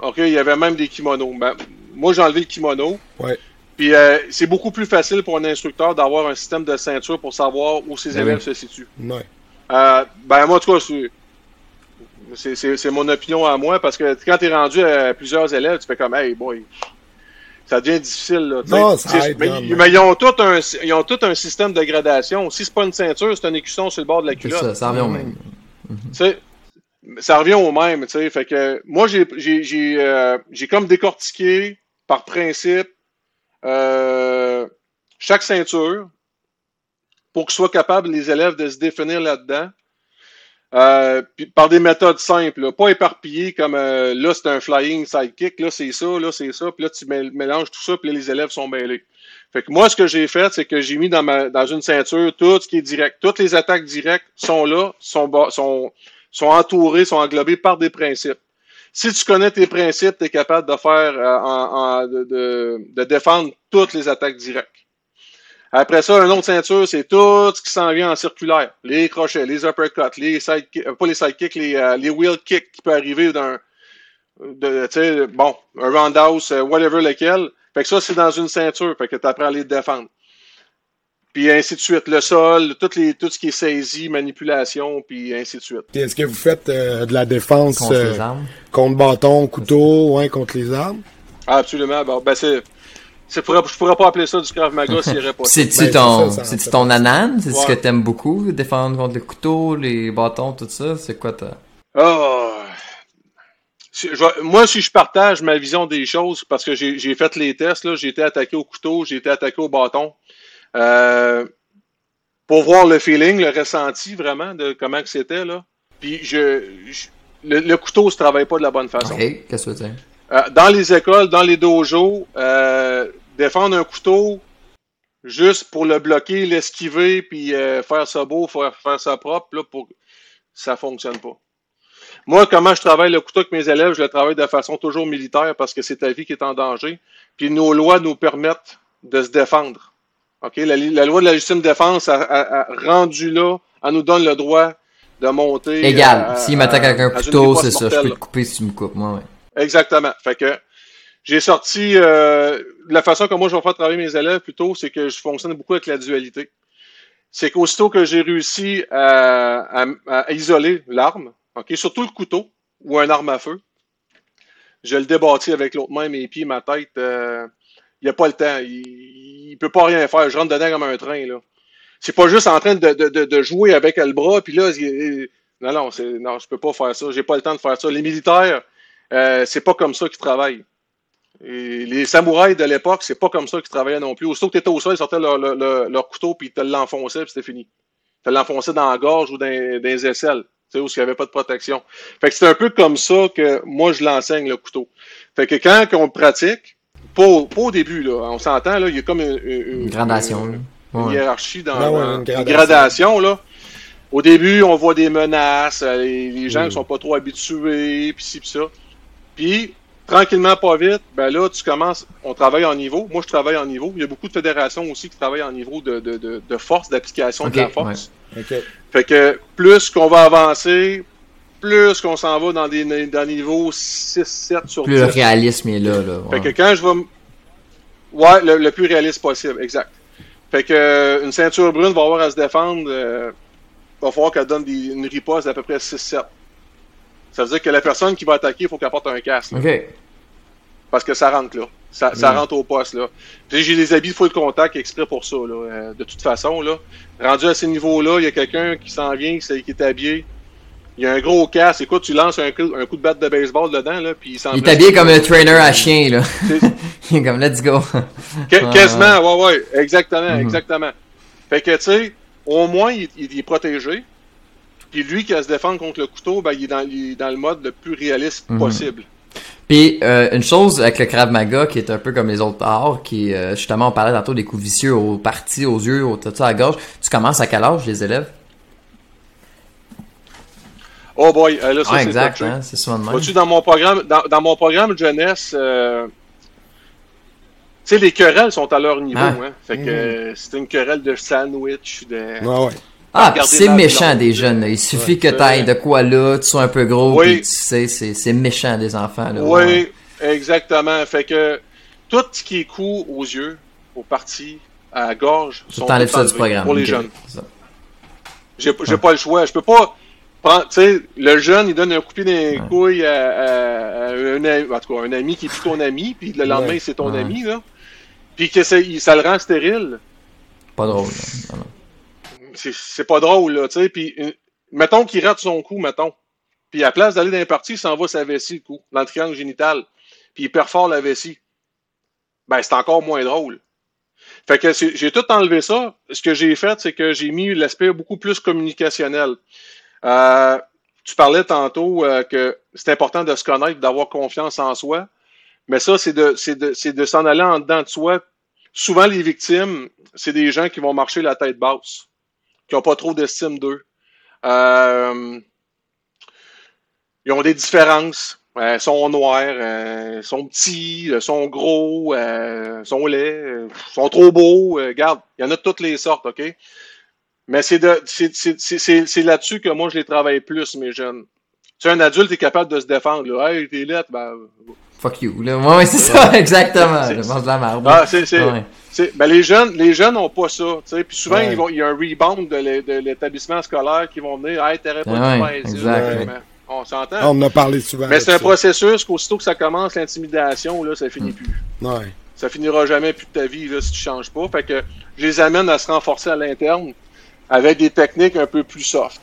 Speaker 3: OK, il y avait même des kimonos. Ben, moi, j'ai enlevé le kimono.
Speaker 2: Ouais.
Speaker 3: Puis euh, c'est beaucoup plus facile pour un instructeur d'avoir un système de ceinture pour savoir où ses ben élèves se situent.
Speaker 2: Ouais.
Speaker 3: Euh, ben moi, en tout cas, c'est mon opinion à moi parce que quand tu es rendu à plusieurs élèves, tu fais comme Hey boy, ça devient difficile. Là,
Speaker 2: non, ça aide,
Speaker 3: mais, mais, ils ont tout un ils ont tout un système de gradation. Si c'est pas une ceinture, c'est un écusson sur le bord de la culotte.
Speaker 1: Ça, ça revient au même.
Speaker 3: Ça revient au même, tu sais. Fait que moi j'ai j'ai euh, comme décortiqué par principe euh, chaque ceinture, pour qu'ils soient capables, les élèves, de se définir là-dedans. Euh, par des méthodes simples, pas éparpillées comme euh, là c'est un flying sidekick, là c'est ça, là c'est ça, puis là tu mélanges tout ça, puis là, les élèves sont mêlés. Fait que moi ce que j'ai fait, c'est que j'ai mis dans ma dans une ceinture tout ce qui est direct, toutes les attaques directes sont là, sont sont sont entourées, sont englobées par des principes si tu connais tes principes, tu es capable de faire, euh, en, de, de, défendre toutes les attaques directes. Après ça, un autre ceinture, c'est tout ce qui s'en vient en circulaire. Les crochets, les uppercuts, les sidekicks, euh, pas les sidekicks, les, euh, les wheel kicks qui peut arriver d'un, de, tu sais, bon, un roundhouse, whatever lequel. Fait que ça, c'est dans une ceinture. Fait que tu apprends à les défendre puis ainsi de suite. Le sol, tout, les, tout ce qui est saisi, manipulation, puis ainsi de suite.
Speaker 2: Est-ce que vous faites euh, de la défense contre, euh, contre bâton, couteau, ouais, contre les armes?
Speaker 3: Ah, absolument. ben c'est... Je pourrais, je pourrais pas appeler ça du Krav Maga s'il n'y aurait pas
Speaker 1: C'est-tu ton, c'est ton anan? C'est ce que t'aimes beaucoup? Défendre contre les couteaux, les bâtons, tout ça? C'est quoi ta...
Speaker 3: Oh. moi, si je partage ma vision des choses, parce que j'ai fait les tests, là, j'ai été attaqué au couteau, j'ai été attaqué au bâton. Euh, pour voir le feeling, le ressenti vraiment de comment que c'était là. Puis je, le, couteau se travaille pas de la bonne façon.
Speaker 1: Ok, qu'est-ce que tu veux dire?
Speaker 3: Euh, dans les écoles, dans les dojos, euh, défendre un couteau juste pour le bloquer, l'esquiver, puis faire ça beau, faire, faire ça propre, là, pour ça fonctionne pas. Moi, comment je travaille le couteau avec mes élèves, je le travaille de façon toujours militaire parce que c'est ta vie qui est en danger. Puis nos lois nous permettent de se défendre. OK? La, la loi de la légitime défense a, a- a rendu là, elle nous donne le droit de monter.
Speaker 1: Égal.
Speaker 3: à-
Speaker 1: S'il m'attaque avec un couteau, c'est ça. Je peux te couper si tu me coupes. Moi, ouais.
Speaker 3: Exactement. Fait que j'ai sorti euh, la façon que moi je vais faire travailler mes élèves plutôt, c'est que je fonctionne beaucoup avec la dualité. C'est qu'aussitôt que j'ai réussi à, à- à isoler l'arme, ok, surtout le couteau ou un arme à feu, je le débâtis avec l'autre main, mes pieds, ma tête. euh, il n'y a pas le temps. Il, il peut pas rien faire. Je rentre dedans comme un train là. C'est pas juste en train de, de, de, de jouer avec le bras, puis là, il- non, non, non, je peux pas faire ça. J'ai pas le temps de faire ça. Les militaires, euh, c'est pas comme ça qu'ils travaillent. Et les samouraïs de l'époque, c'est pas comme ça qu'ils travaillaient non plus. Aussitôt que tu étais au sol, ils sortaient leur, leur, leur- leur couteau puis ils te l'enfonçaient puis c'était fini. Ils te l'enfonçaient dans la gorge ou dans, dans les aisselles, tu sais, où il n'y avait pas de protection. Fait que c'est un peu comme ça que moi, je l'enseigne, le couteau. Fait que quand on le pratique, pas au, pas au début, là, on s'entend, là, il y a comme une, une-
Speaker 1: Une gradation.
Speaker 3: une-
Speaker 1: là.
Speaker 3: une
Speaker 1: Ouais.
Speaker 3: hiérarchie dans,
Speaker 2: Ah ouais, une
Speaker 3: une
Speaker 2: gradation.
Speaker 3: gradation. là. Au début, on voit des menaces, euh, les, les gens
Speaker 2: Mm.
Speaker 3: qui sont pas trop habitués, puis ci, puis ça. Puis, tranquillement, pas vite, ben là, tu commences, on travaille en niveau. Moi, je travaille en niveau. Il y a beaucoup de fédérations aussi qui travaillent en niveau de, de, de, de force, d'application de la force. Fait que plus qu'on va avancer, plus qu'on s'en va dans des, dans des niveaux 6, 7 sur
Speaker 1: Plus le
Speaker 3: 10.
Speaker 1: réalisme est là. là.
Speaker 3: Fait que quand je vais. Ouais, le, le plus réaliste possible, exact. Fait que euh, une ceinture brune va avoir à se défendre. euh, va falloir qu'elle donne des- une riposte d'à peu près 6-7. Ça veut dire que la personne qui va attaquer, il faut qu'elle porte un casque. là,
Speaker 1: OK.
Speaker 3: Parce que ça rentre là. Ça, ça
Speaker 1: Mm.
Speaker 3: rentre au poste là. J'ai des habits full contact exprès pour ça. Là. Euh, de toute façon, là, rendu à ces niveaux-là, il y a quelqu'un qui s'en vient, qui, est habillé. Il y a un gros casque. Écoute, tu lances un coup, un coup de batte de baseball dedans, là, puis il s'en
Speaker 1: Il est habillé comme un trainer à chien, là. [LAUGHS] Il est comme, let's go.
Speaker 3: Qu-
Speaker 1: Ouais,
Speaker 3: quasiment, ouais, ouais, exactement,
Speaker 1: Mhm.
Speaker 3: exactement. Fait que, tu sais, au moins, il, il est protégé. Puis lui qui a se défendre contre le couteau, ben, il est dans, il est dans le mode le plus réaliste
Speaker 1: Mhm.
Speaker 3: possible.
Speaker 1: Puis euh, une chose avec le Krav Maga qui est un peu comme les autres arts, qui euh, justement on parlait tantôt des coups vicieux aux parties, aux yeux, au tout ça à gauche. Tu commences à quel âge les élèves?
Speaker 3: Oh boy, euh, là, ça, c'est
Speaker 1: exact, hein, c'est souvent de même.
Speaker 3: Vois-tu, dans mon programme, dans, dans mon programme jeunesse, euh, tu sais, les querelles sont à leur niveau,
Speaker 1: Ah.
Speaker 3: hein. Fait que euh, c'est une querelle de sandwich, de...
Speaker 2: Ouais, ouais.
Speaker 1: Ah, pis c'est méchant des jeunes. là. Il suffit que t'ailles
Speaker 3: vrai.
Speaker 1: de quoi là, tu sois un peu gros,
Speaker 3: Oui.
Speaker 1: tu sais, c'est c'est méchant des enfants. Là,
Speaker 3: Oui,
Speaker 1: ouais.
Speaker 3: exactement. Fait que tout ce qui est coup aux yeux, aux parties, à la gorge,
Speaker 1: Tu
Speaker 3: sont
Speaker 1: ça du programme.
Speaker 3: pour les jeunes. J'ai pas le choix. Je peux pas prendre. Tu sais, le jeune, il donne un coup de pied dans les
Speaker 1: Ouais.
Speaker 3: couilles à, à- à un, ami, en tout cas, un ami qui est plus ton ami, puis le lendemain, c'est ton
Speaker 1: Ouais.
Speaker 3: ami, là. Puis que ça, le rend stérile.
Speaker 1: Pas drôle. là. Non, non.
Speaker 3: C'est pas drôle, là, tu sais. Puis, euh, mettons qu'il rate son coup, mettons. Puis, à la place d'aller dans les parties, il s'en va sa vessie, le coup, dans le triangle génital. Puis, il perfore la vessie. Ben, c'est encore moins drôle. Fait que j'ai tout enlevé ça. Ce que j'ai fait, c'est que j'ai mis l'aspect beaucoup plus communicationnel. Euh, tu parlais tantôt euh, que c'est important de se connaître, d'avoir confiance en soi. Mais ça, c'est de, de, c'est de s'en aller en dedans de soi. Souvent, les victimes, c'est des gens qui vont marcher la tête basse, qui n'ont pas trop d'estime d'eux. Euh, ils ont des différences. Euh, sont noirs, euh, sont petits, euh, sont gros, euh, sont laids, euh, sont trop beaux. regarde, il y en a de toutes les sortes, OK? Mais c'est de c'est- c'est- c'est- c'est- c'est là-dessus que moi je les travaille plus, mes jeunes. Tu sais, un adulte est capable de se défendre. Là. Hey, t'es ben.
Speaker 1: Fuck you. Là. Ouais, ouais, c'est ça, exactement. Je mange de la merde.
Speaker 3: Ah, c'est. c'est-
Speaker 1: Ouais.
Speaker 3: c'est- ben, les jeunes, les jeunes n'ont pas ça. tu sais. Puis souvent,
Speaker 2: Ouais.
Speaker 3: ils vont, il y a un rebound de l'é- de l'établissement scolaire qui vont venir. Hey, t'aurais pas dû faire ça.
Speaker 1: exact,
Speaker 3: On s'entend.
Speaker 2: On en a parlé souvent.
Speaker 3: Mais c'est un
Speaker 2: là-dessus.
Speaker 3: processus qu'aussitôt que ça commence, l'intimidation, là, ça finit
Speaker 1: Hmm.
Speaker 3: plus.
Speaker 2: Ouais.
Speaker 3: Ça finira jamais plus de ta vie là, si tu changes pas. Fait que je les amène à se renforcer à l'interne avec des techniques un peu plus soft.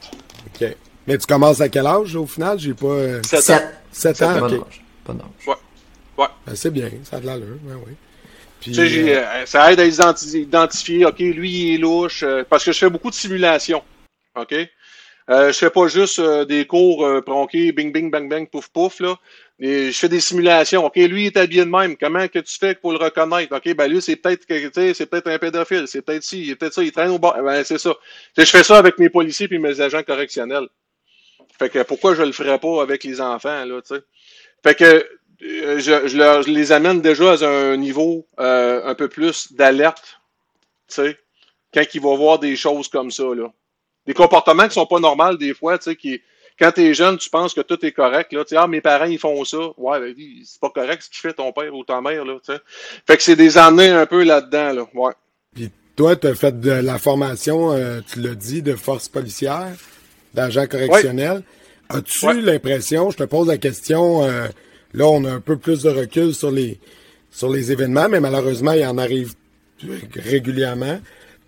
Speaker 2: OK. Mais tu commences à quel âge, au final? J'ai pas... euh,
Speaker 3: Sept ans.
Speaker 1: Sept.
Speaker 2: 7 ans?
Speaker 1: Pas
Speaker 2: OK.
Speaker 1: d'âge. Pas d'âge.
Speaker 2: Ben, c'est bien, ça a de l'allure, ben oui. Puis, euh,
Speaker 3: euh, ça aide à identi- identifier, OK, lui, il est louche, euh, parce que je fais beaucoup de simulations, OK? Euh, je fais pas juste des cours tronqués, bing, bing, bang, bang, pouf, pouf, là. Et je fais des simulations. OK, lui, il est habillé de même. Comment que tu fais pour le reconnaître? OK, ben lui, c'est peut-être c'est peut-être un pédophile. C'est peut-être ci, il est peut-être ça, il traîne au bord. Ben, c'est ça. Je fais ça avec mes policiers puis mes agents correctionnels. Fait que pourquoi je le ferais pas avec les enfants, là, tu sais? Fait que je, je, leur- je les amène déjà à un niveau euh, un peu plus d'alerte sais, quand il va voir des choses comme ça, là. Des comportements qui sont pas normaux des fois, tu sais, qui, quand t'es jeune, tu penses que tout est correct, là. Tu sais, ah, mes parents, ils font ça. Ouais, ben, c'est pas correct ce qu'il fait ton père ou ta mère, là, tu sais. Fait que c'est des années un peu là-dedans, là. Ouais.
Speaker 2: Puis toi, tu as fait de la formation, euh, tu l'as dit, de force policière, d'agent correctionnel. As-tu l'impression, je te pose la question, euh, là, on a un peu plus de recul sur les, sur les événements, mais malheureusement, il en arrive régulièrement.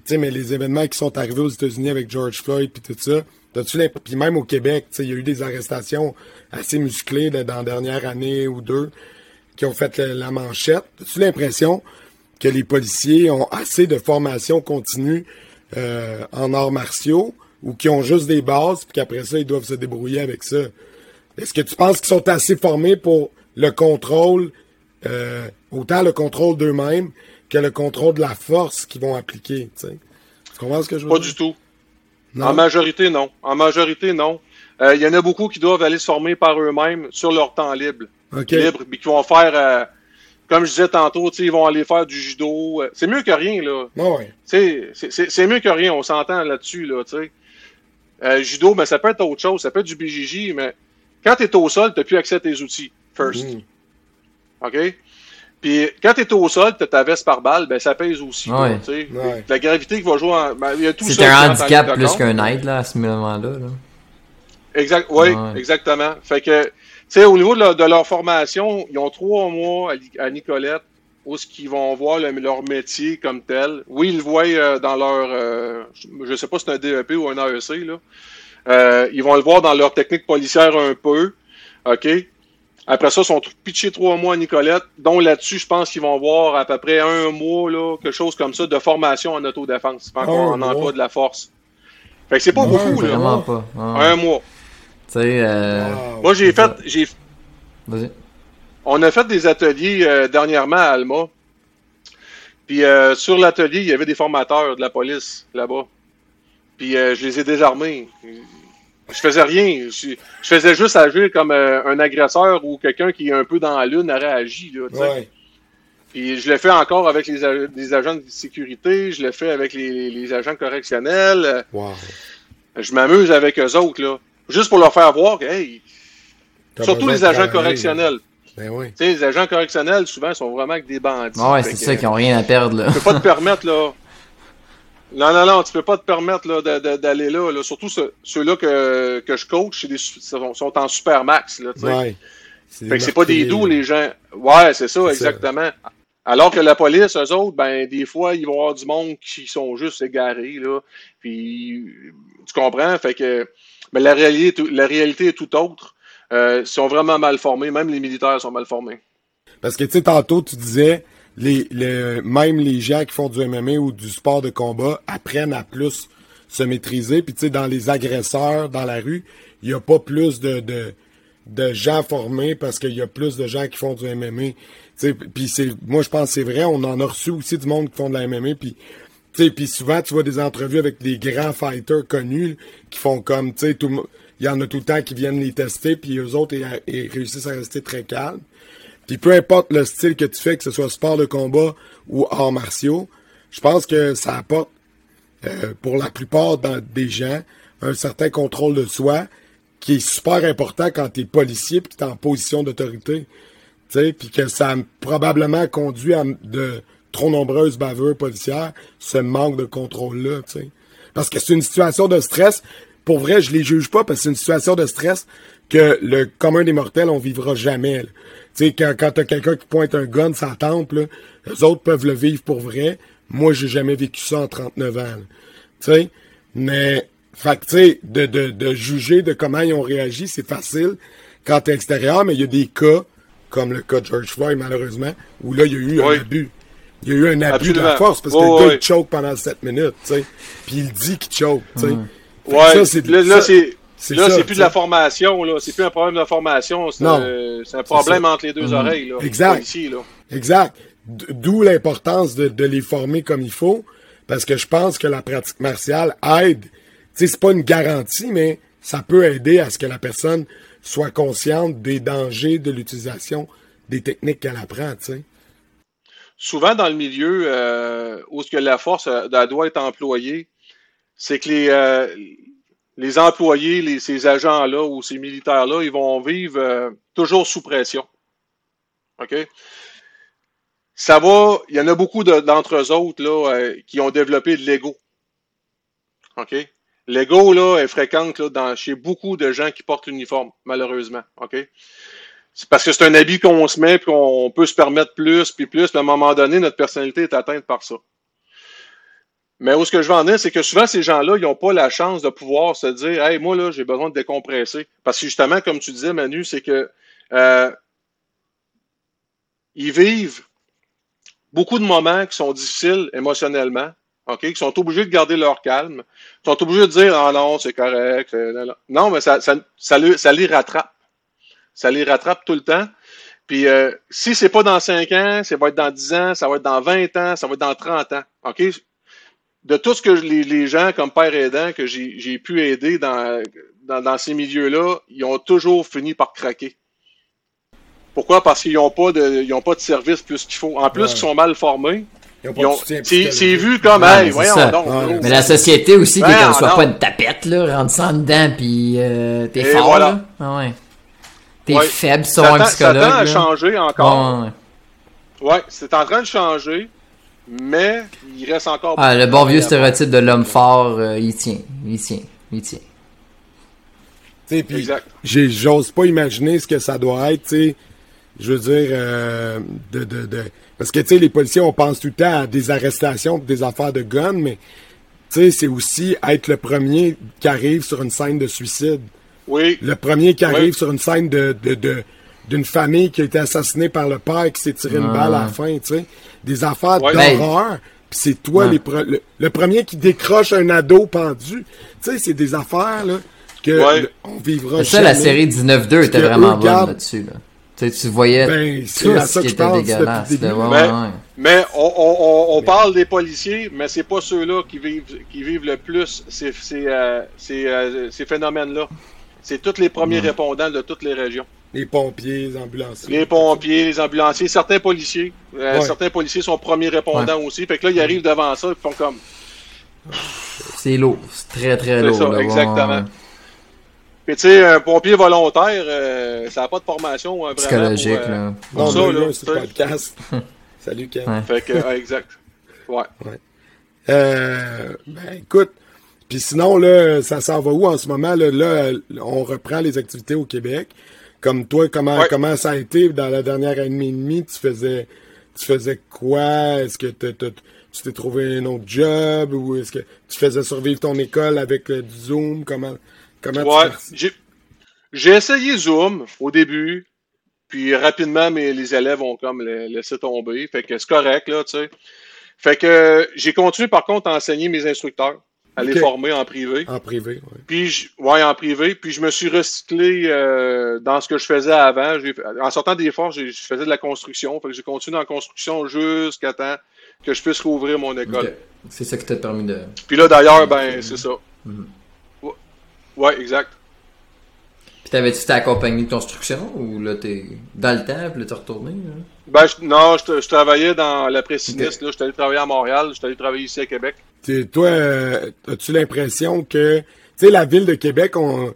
Speaker 2: Tu sais, mais les événements qui sont arrivés aux États-Unis avec George Floyd puis tout ça, t'as-tu puis même au Québec, tu sais, il y a eu des arrestations assez musclées dans la dernière année ou deux qui ont fait la, manchette. As-tu l'impression que les policiers ont assez de formation continue euh, en arts martiaux ou qui ont juste des bases puis qu'après ça, ils doivent se débrouiller avec ça? Est-ce que tu penses qu'ils sont assez formés pour le contrôle, euh, autant le contrôle d'eux-mêmes que le contrôle de la force qu'ils vont appliquer. Tu, comprends ce que je veux
Speaker 3: Pas
Speaker 2: dire?
Speaker 3: du tout. En majorité, non. En majorité, non. Euh, il y en a beaucoup qui doivent aller se former par eux-mêmes sur leur temps libre. Libre, mais qui vont faire, euh, comme je disais tantôt, ils vont aller faire du judo. C'est mieux que rien, là.
Speaker 2: Ah ouais.
Speaker 3: C'est mieux que rien, on s'entend là-dessus, là, tu sais. judo, mais ça peut être autre chose, ça peut être du BJJ, mais quand tu es au sol, tu n'as plus accès à tes outils, first. Mm. OK? Puis quand tu es au sol, tu ta veste par balle, ben ça pèse aussi.
Speaker 1: Ouais.
Speaker 3: La gravité qui va jouer en. Ben, il y a tout
Speaker 1: C'est un handicap plus qu'un aide là, à ce moment-là. Là.
Speaker 3: Exact, oui, exactement. Fait que, tu sais, au niveau de, leur formation, ils ont trois mois à, Nicolette où ce qu'ils vont voir leur métier comme tel. Oui, ils le voient euh, dans leur, euh, je sais pas si c'est un DEP ou un AEC, là. Euh, ils vont le voir dans leur technique policière un peu, OK? Après ça, ils sont pitchés trois mois à Nicolette, dont là-dessus, je pense qu'ils vont voir à peu près un mois, là, quelque chose comme ça, de formation en autodéfense, pas encore en emploi de la force. Fait que c'est pas beaucoup, là.
Speaker 1: Pas.
Speaker 3: Un mois.
Speaker 1: Tu sais, euh...
Speaker 3: Moi, j'ai fait, j'ai.
Speaker 1: Vas-y.
Speaker 3: On a fait des ateliers euh, dernièrement à Alma. Puis euh, sur l'atelier, il y avait des formateurs de la police là-bas. Puis euh, je les ai désarmés. Je faisais rien. Je, faisais juste agir comme euh, un agresseur ou quelqu'un qui est un peu dans la lune aurait agi. Là, ouais. Puis je le fais encore avec les, les, agents de sécurité, je le fais avec les, les agents correctionnels.
Speaker 2: Wow.
Speaker 3: Je m'amuse avec eux autres, là. Juste pour leur faire voir que, hey, surtout les agents correctionnels.
Speaker 2: Ben oui.
Speaker 3: Tu sais, les agents correctionnels, souvent, sont vraiment avec des bandits.
Speaker 1: ouais, c'est ça, qui n'ont rien à perdre, là.
Speaker 3: Tu peux pas te permettre, là. Non, non, non, tu peux pas te permettre là, d'aller là, là. Surtout ceux-là que, que je coach, des, sont, sont en super max. Là,
Speaker 2: ouais,
Speaker 3: fait que c'est pas des doux, les gens. Ouais, c'est ça, exactement. Alors que la police, eux autres, ben, des fois, ils vont avoir du monde qui sont juste égarés, là. Puis, tu comprends? Fait que, mais la réalité, la réalité est tout autre. Euh, ils sont vraiment mal formés. Même les militaires sont mal formés.
Speaker 2: Parce que, tu sais, tantôt, tu disais, les, même les gens qui font du MMA ou du sport de combat apprennent à plus se maîtriser. Puis tu sais, dans les agresseurs dans la rue, il n'y a pas plus de, de, de, gens formés parce qu'il y a plus de gens qui font du MMA. Puis c'est, moi je pense que c'est vrai, on en a reçu aussi du monde qui font de la MMA. Puis puis souvent tu vois des entrevues avec des grands fighters connus qui font comme, tu sais, il y en a tout le temps qui viennent les tester, puis eux autres ils réussissent à rester très calmes. Puis peu importe le style que tu fais, que ce soit sport de combat ou arts martiaux, je pense que ça apporte euh, pour la plupart des gens un certain contrôle de soi qui est super important quand tu es policier que tu es en position d'autorité. Puis que ça a probablement conduit à de trop nombreuses bavures policières, ce manque de contrôle-là. Parce que c'est une situation de stress. Pour vrai, je les juge pas parce que c'est une situation de stress que le commun des mortels, on vivra jamais. Tu sais, quand, quand t'as quelqu'un qui pointe un gun sans temple, là, les autres peuvent le vivre pour vrai. Moi, j'ai jamais vécu ça en 39 ans. Tu sais, mais, fait tu sais, de, de, de juger de comment ils ont réagi, c'est facile quand t'es extérieur, mais il y a des cas, comme le cas de George Floyd, malheureusement, où là, il y a eu un abus. Il y a eu un abus de la force, parce que le gars, il choke pendant 7 minutes, tu sais. Puis il dit qu'il choke, tu sais.
Speaker 3: Ouais, ça, là, c'est Là, c'est plus de la formation, là. C'est plus un problème de formation. C'est un problème entre les deux mhm. oreilles, là.
Speaker 2: Exact. Ici, là. Exact. D'où l'importance de, de, les former comme il faut. Parce que je pense que la pratique martiale aide. Tu sais, c'est pas une garantie, mais ça peut aider à ce que la personne soit consciente des dangers de l'utilisation des techniques qu'elle apprend, tu sais.
Speaker 3: souvent dans le milieu euh, où ce que la force euh, doit être employée, c'est que les, euh, les employés, ces agents-là ou ces militaires-là, ils vont vivre euh, toujours sous pression. OK? Ça va, il y en a beaucoup de- d'entre eux autres là, euh, qui ont développé de l'ego. OK? L'ego là, est fréquente là, dans, chez beaucoup de gens qui portent l'uniforme, malheureusement. OK? C'est parce que c'est un habit qu'on se met, puis qu'on peut se permettre plus, puis plus, puis à un moment donné, notre personnalité est atteinte par ça. Mais où ce que je veux en dire, c'est que souvent, ces gens-là, ils n'ont pas la chance de pouvoir se dire Hey, moi, là, j'ai besoin de décompresser. Parce que justement, comme tu disais, Manu, c'est que euh, ils vivent beaucoup de moments qui sont difficiles émotionnellement, OK, qui sont obligés de garder leur calme, qui sont obligés de dire Ah non, c'est correct. non, mais ça, ça, ça les rattrape. Ça les rattrape tout le temps. Puis euh, si c'est pas dans 5 ans, ça va être dans 10 ans, ça va être dans 20 ans, ça va être dans 30 ans. OK? De tout ce que je- les, les gens comme père aidant que j'ai j'ai pu aider dans, dans, dans ces milieux-là, ils ont toujours fini par craquer. Pourquoi? Parce qu'ils n'ont pas de ils ont pas de service plus qu'il faut. En plus,
Speaker 2: Ouais.
Speaker 3: ils sont mal formés.
Speaker 2: Ils ont-
Speaker 3: C'est vu comme,
Speaker 1: Ouais,
Speaker 3: hey,
Speaker 1: c'est
Speaker 3: voyons
Speaker 1: ça.
Speaker 3: donc.
Speaker 2: Ouais.
Speaker 3: gros.
Speaker 1: Mais la société aussi,
Speaker 3: Ben,
Speaker 1: comme, sois
Speaker 3: non.
Speaker 1: pas une tapette, là, rentre ça en dedans, pis euh, t'es
Speaker 3: Et
Speaker 1: fort,
Speaker 3: voilà.
Speaker 1: là. Ah ouais. T'es
Speaker 3: Ouais.
Speaker 1: faible,
Speaker 3: ça,
Speaker 1: sont un
Speaker 3: tend, ça
Speaker 1: psychologue.
Speaker 3: tend à changer encore.
Speaker 1: Ouais,
Speaker 3: c'est en train de changer, mais il reste encore.
Speaker 1: Ah, le
Speaker 3: beaucoup
Speaker 1: bon
Speaker 3: de
Speaker 1: vieux stéréotype de l'homme fort, euh, il tient, il tient, il tient.
Speaker 2: Tu sais, puis
Speaker 3: Exact.
Speaker 2: j'ai- j'ose pas imaginer ce que ça doit être, tu sais. Je veux dire, euh, de, de, de, parce que, tu sais, les policiers, on pense tout le temps à des arrestations, des affaires de guns, mais, tu sais, c'est aussi être le premier qui arrive sur une scène de suicide.
Speaker 3: Oui,
Speaker 2: Le premier qui arrive
Speaker 3: Oui.
Speaker 2: sur une scène de, de, de- d'une famille qui a été assassinée par le père qui s'est tiré une
Speaker 1: Ouais.
Speaker 2: balle à la fin, tu sais. Des affaires
Speaker 3: Ouais.
Speaker 2: d'horreur. Puis c'est toi
Speaker 1: Ouais.
Speaker 2: les pre- le, le premier qui décroche un ado pendu. Tu sais, c'est des affaires là que
Speaker 3: Ouais.
Speaker 2: le- on vivra
Speaker 1: C'est ça, la
Speaker 2: jamais.
Speaker 1: série 19-2 était vraiment bonne là-dessus, là. Tu sais, tu voyais
Speaker 2: Ben, c'est
Speaker 1: tout
Speaker 2: à
Speaker 1: ce
Speaker 2: ça
Speaker 1: qui
Speaker 2: que je
Speaker 1: était dégueulasse.
Speaker 2: début.
Speaker 1: là. Ouais,
Speaker 3: Mais-
Speaker 1: ouais, ouais.
Speaker 3: mais on, on, on, on parle des policiers, mais c'est pas ceux-là qui vivent, qui vivent le plus ces, ces, euh, ces, euh, ces phénomènes-là. C'est tous les premiers répondants de toutes les régions.
Speaker 2: Les pompiers, les ambulanciers.
Speaker 3: Les pompiers, les ambulanciers, certains policiers. Euh,
Speaker 2: Ouais.
Speaker 3: Certains policiers sont premiers répondants aussi. Fait que là, ils arrivent devant ça et font comme.
Speaker 1: C'est lourd, c'est très très
Speaker 3: C'est
Speaker 1: lourd.
Speaker 3: ça,
Speaker 1: là,
Speaker 3: exactement. Puis tu sais, un pompier volontaire, euh, ça n'a pas de formation euh, vraiment.
Speaker 1: Psychologique,
Speaker 3: pour, euh,
Speaker 1: là.
Speaker 2: Non,
Speaker 3: pour ça, là,
Speaker 2: là,
Speaker 3: tu
Speaker 2: c'est le podcast. Salut, Ken.
Speaker 1: Ouais.
Speaker 3: Fait que, ouais, exact. Ouais.
Speaker 2: Euh, ben, écoute, puis sinon, là, ça s'en va où en ce moment? Là, là, on reprend les activités au Québec. Comme toi, comment,
Speaker 3: Ouais.
Speaker 2: comment ça a été dans la dernière année et demie? Tu faisais, tu faisais quoi? Est-ce que tu t'es trouvé un autre job? Ou est-ce que tu faisais survivre ton école avec euh, du Zoom? Comment, comment
Speaker 3: Ouais,
Speaker 2: tu
Speaker 3: j'ai j'ai essayé Zoom au début, puis rapidement, mais les élèves ont comme la- laissé tomber. Fait que c'est correct, là, tu sais. Fait que j'ai continué, par contre, à enseigner mes instructeurs, à les
Speaker 2: Ok.
Speaker 3: former en privé.
Speaker 2: En privé, ouais.
Speaker 3: Puis, je- ouais, en privé. Puis, je me suis recyclé euh, dans ce que je faisais avant. J'ai- En sortant des forces, j'ai- je faisais de la construction. Fait que j'ai continué la construction jusqu'à temps que je puisse rouvrir mon école.
Speaker 1: C'est ça qui t'a permis de.
Speaker 3: Puis là, d'ailleurs, ben, c'est ça.
Speaker 1: Mhm.
Speaker 3: Ouais. Ouais, exact.
Speaker 1: Puis t'avais-tu ta compagnie de construction ou là t'es dans le temps, puis là t'es retourné? là?
Speaker 3: Ben, je- non, je, je travaillais dans la pressiniste. Là, j'étais allé travailler à Montréal. J'étais allé travailler ici à Québec.
Speaker 2: Toi, euh, as-tu l'impression que, tu sais, la ville de Québec, on,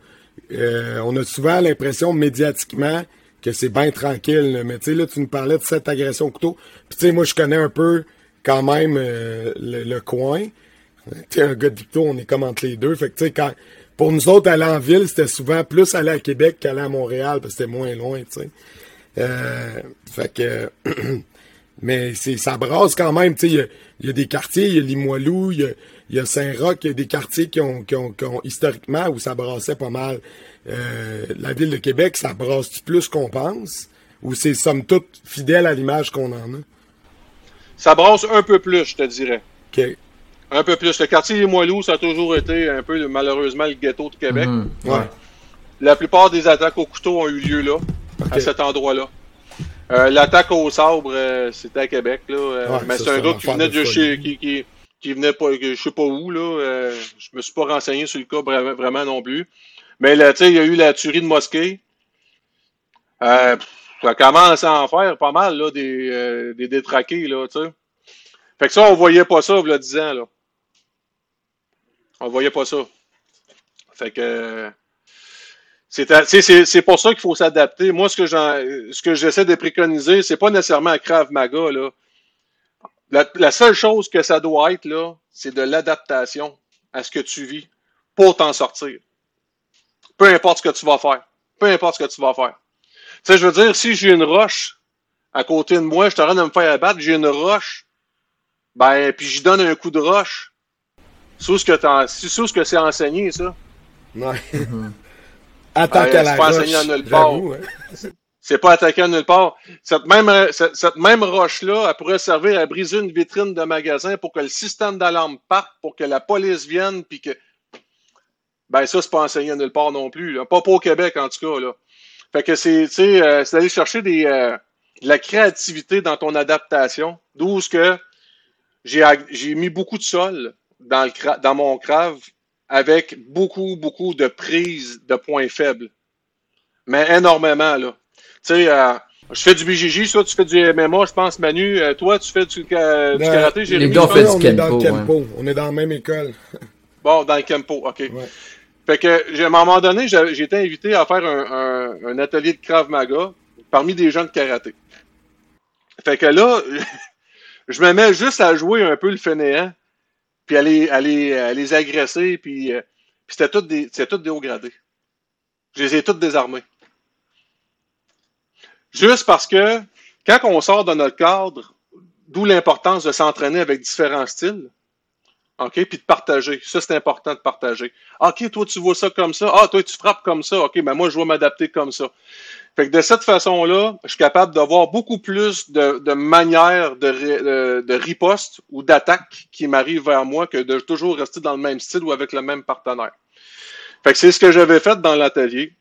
Speaker 2: euh, on a souvent l'impression médiatiquement que c'est bien tranquille. Mais tu sais, là, tu nous parlais de cette agression au couteau. Puis tu sais, moi, je connais un peu quand même euh, le, le coin. T'es un gars de Victo, on est comme entre les deux. Fait que tu sais, quand pour nous autres, aller en ville, c'était souvent plus aller à Québec qu'aller à Montréal, parce que c'était moins loin, tu sais. Euh, fait que [CLEARS THROAT] Mais c'est ça brasse quand même. tu sais, Il y a, il y a des quartiers, il y a Limoilou, il y a, il y a Saint-Roch, il y a des quartiers qui ont, qui ont, qui ont historiquement où ça brassait pas mal. Euh, la ville de Québec, ça brasse plus qu'on pense? Ou c'est somme toute fidèle à l'image qu'on en a?
Speaker 3: Ça brasse un peu plus, je te dirais.
Speaker 2: OK.
Speaker 3: Un peu plus. Le quartier des Moilous, ça a toujours été un peu, malheureusement, le ghetto de Québec.
Speaker 1: Mhm.
Speaker 2: Ouais.
Speaker 3: La plupart des attaques au couteau ont eu lieu là, à cet endroit-là. Euh, L'attaque au sabre, euh, c'était à Québec, là. euh,
Speaker 2: Ouais,
Speaker 3: mais c'est un gars qui venait
Speaker 2: de
Speaker 3: chez, qui, qui, qui venait pas, je sais pas où, là. je me suis pas renseigné sur le cas vraiment, non plus. Mais là, tu sais, il y a eu la tuerie de mosquée. Euh, Ça commence à en faire pas mal, là, des, euh, des détraqués, là, tu sais. Fait que ça, on voyait pas ça, il y a 10 ans, là. On voyait pas ça. Fait que. C'est pour ça qu'il faut s'adapter. Moi, ce que ce que j'essaie de préconiser, c'est pas nécessairement un Krav Maga, là. La, la, seule chose que ça doit être, là, c'est de l'adaptation à ce que tu vis pour t'en sortir. Peu importe ce que tu vas faire. Peu importe ce que tu vas faire. Tu sais, je veux dire, si j'ai une roche à côté de moi, je t'arrête de me faire abattre, j'ai une roche, ben, puis j'y donne un coup de roche. Sous ce que ce que c'est enseigné, ça.
Speaker 2: Ouais.
Speaker 3: La enseigné à nulle part. Hein. C'est pas attaqué à nulle part. Cette même, cette, cette même roche-là, elle pourrait servir à briser une vitrine de magasin pour que le système d'alarme parte, pour que la police vienne, puis que ben ça, c'est pas enseigné nulle part non plus. Là. Pas, au Québec, en tout cas. Là. Fait que c'est, euh, c'est d'aller chercher des, euh, de la créativité dans ton adaptation. D'où ce que j'ai, j'ai mis beaucoup de sol dans, le, dans mon crave avec beaucoup, beaucoup de prises de points faibles. Mais énormément, là. Tu sais, euh, je fais du BJJ, toi, tu fais du MMA, je pense, Manu. Euh, toi, tu fais du, du ben, karaté,
Speaker 2: Jérémy. Les deux, on fait du est dans le Kempo. On est dans la même école. [LAUGHS]
Speaker 3: bon, dans le Kempo, OK. Ouais. Fait que, à un moment donné, j'ai été invité à faire un, un, atelier de Krav Maga parmi des gens de karaté. Fait que là, [LAUGHS] je me mets juste à jouer un peu le fainéant, puis à les, à les, agresser, puis, euh, puis c'était tout des, des hauts gradés. Je les ai tous désarmés. Juste parce que quand on sort de notre cadre, d'où l'importance de s'entraîner avec différents styles, OK? Puis de partager. Ça, c'est important de partager. OK, toi, tu vois ça comme ça. Ah, toi, tu frappes comme ça. OK, ben moi, je vais m'adapter comme ça. Fait que de cette façon-là, je suis capable d'avoir beaucoup plus de, de manières de, de, riposte ou d'attaque qui m'arrivent vers moi que de toujours rester dans le même style ou avec le même partenaire. Fait que c'est ce que j'avais fait dans l'atelier.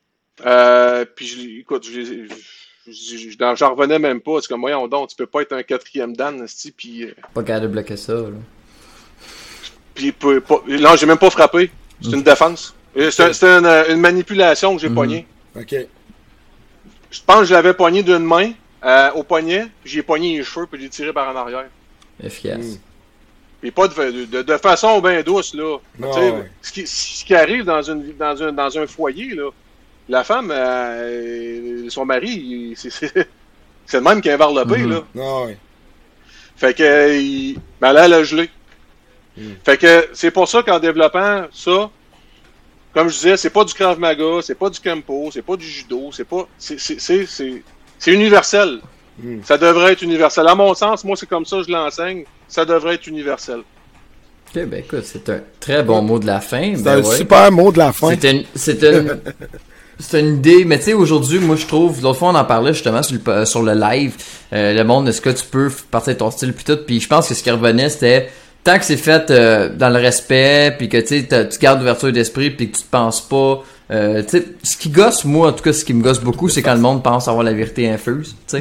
Speaker 3: Euh, puis, écoute, j'en revenais même pas. C'est comme, voyons donc, tu peux pas être un quatrième Dan, puis... Euh,
Speaker 1: pas capable de bloquer ça, là.
Speaker 3: Puis, non, j'ai même pas frappé. C'est une défense. C'est une, manipulation que j'ai pognée.
Speaker 2: OK.
Speaker 3: Je pense que je l'avais poigné d'une main euh, au poignet, j'ai pogné les cheveux, puis j'ai tiré par en arrière.
Speaker 1: Efficace.
Speaker 3: Et pas de, de, de, façon bien douce, là. ce, qui, ce, qui, arrive dans, une, dans, un, dans un foyer, là, la femme, euh, son mari, [LAUGHS] c'est le même qui a le mm là.
Speaker 2: Ah, ouais.
Speaker 3: Fait que, il, ben là, elle a gelé. Hmm. Fait que c'est pour ça qu'en développant ça, comme je disais, c'est pas du Krav Maga, c'est pas du Kempo, c'est pas du judo, c'est pas. C'est universel. Hmm. Ça devrait être universel. À mon sens, moi, c'est comme ça que je l'enseigne. Ça devrait être universel.
Speaker 1: Ok, ben écoute, c'est un très bon mot de la fin.
Speaker 2: C'est
Speaker 1: ben
Speaker 2: un super mot de la fin.
Speaker 1: C'est une, c'est une, [LAUGHS] c'est une idée, mais tu sais, aujourd'hui, moi, je trouve, l'autre fois, on en parlait justement sur le, sur le live, euh, le monde, est-ce que tu peux partir de ton style, puis tout, puis je pense que ce qui revenait, c'était tant que c'est fait euh, dans le respect, puis que tu gardes l'ouverture d'esprit, puis que tu te penses pas. Euh, ce qui gosse, moi, en tout cas, ce qui me gosse beaucoup, c'est quand le monde pense avoir la vérité infuse. tu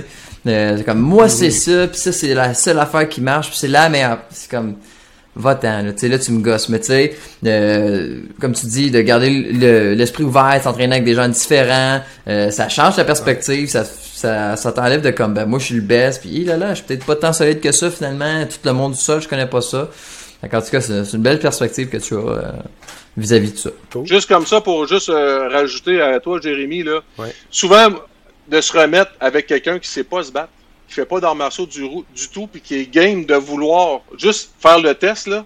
Speaker 1: Euh, c'est comme moi, c'est ça, puis ça, c'est la seule affaire qui marche, puis c'est la meilleure. C'est comme va-t'en, là, là, tu me gosses. Mais tu sais, euh, comme tu dis, de garder l'esprit ouvert, s'entraîner avec des gens différents, euh, ça change la perspective, ça, ça, ça t'enlève de comme, ben moi je suis le best, puis là là, je suis peut-être pas tant solide que ça finalement, tout le monde du ça, je connais pas ça. en tout cas, c'est une belle perspective que tu as euh, vis-à-vis de ça.
Speaker 3: Juste comme ça, pour juste rajouter à toi, Jérémy, là, souvent, de se remettre avec quelqu'un qui sait pas se battre, qui fait pas d'arts martiaux du, du tout, puis qui est game de vouloir juste faire le test, là,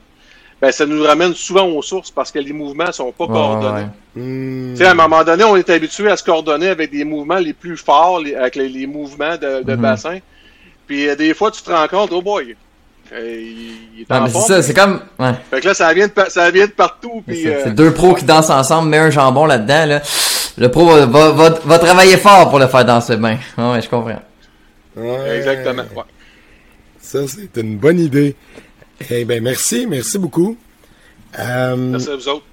Speaker 3: ben, ça nous ramène souvent aux sources parce que les mouvements sont pas coordonnés.
Speaker 2: Hmm.
Speaker 3: À un moment donné, on est habitué à se coordonner avec des mouvements les plus forts, avec les, mouvements de, de hmm. bassin. Puis euh, des fois, tu te rends compte, oh boy, euh, il, est en
Speaker 1: C'est ça, c'est comme. Ouais.
Speaker 3: Fait que là, ça vient de, ça vient de partout. Puis,
Speaker 1: c'est euh, deux pros qui dansent ensemble, mets un jambon là-dedans. Là. Le pro va, va, va, travailler fort pour le faire danser bien. Ouais, je comprends.
Speaker 3: Exactement. Ouais.
Speaker 2: Ça, c'est une bonne idée. Eh bien, merci, merci beaucoup.
Speaker 3: Euh, merci à vous autres.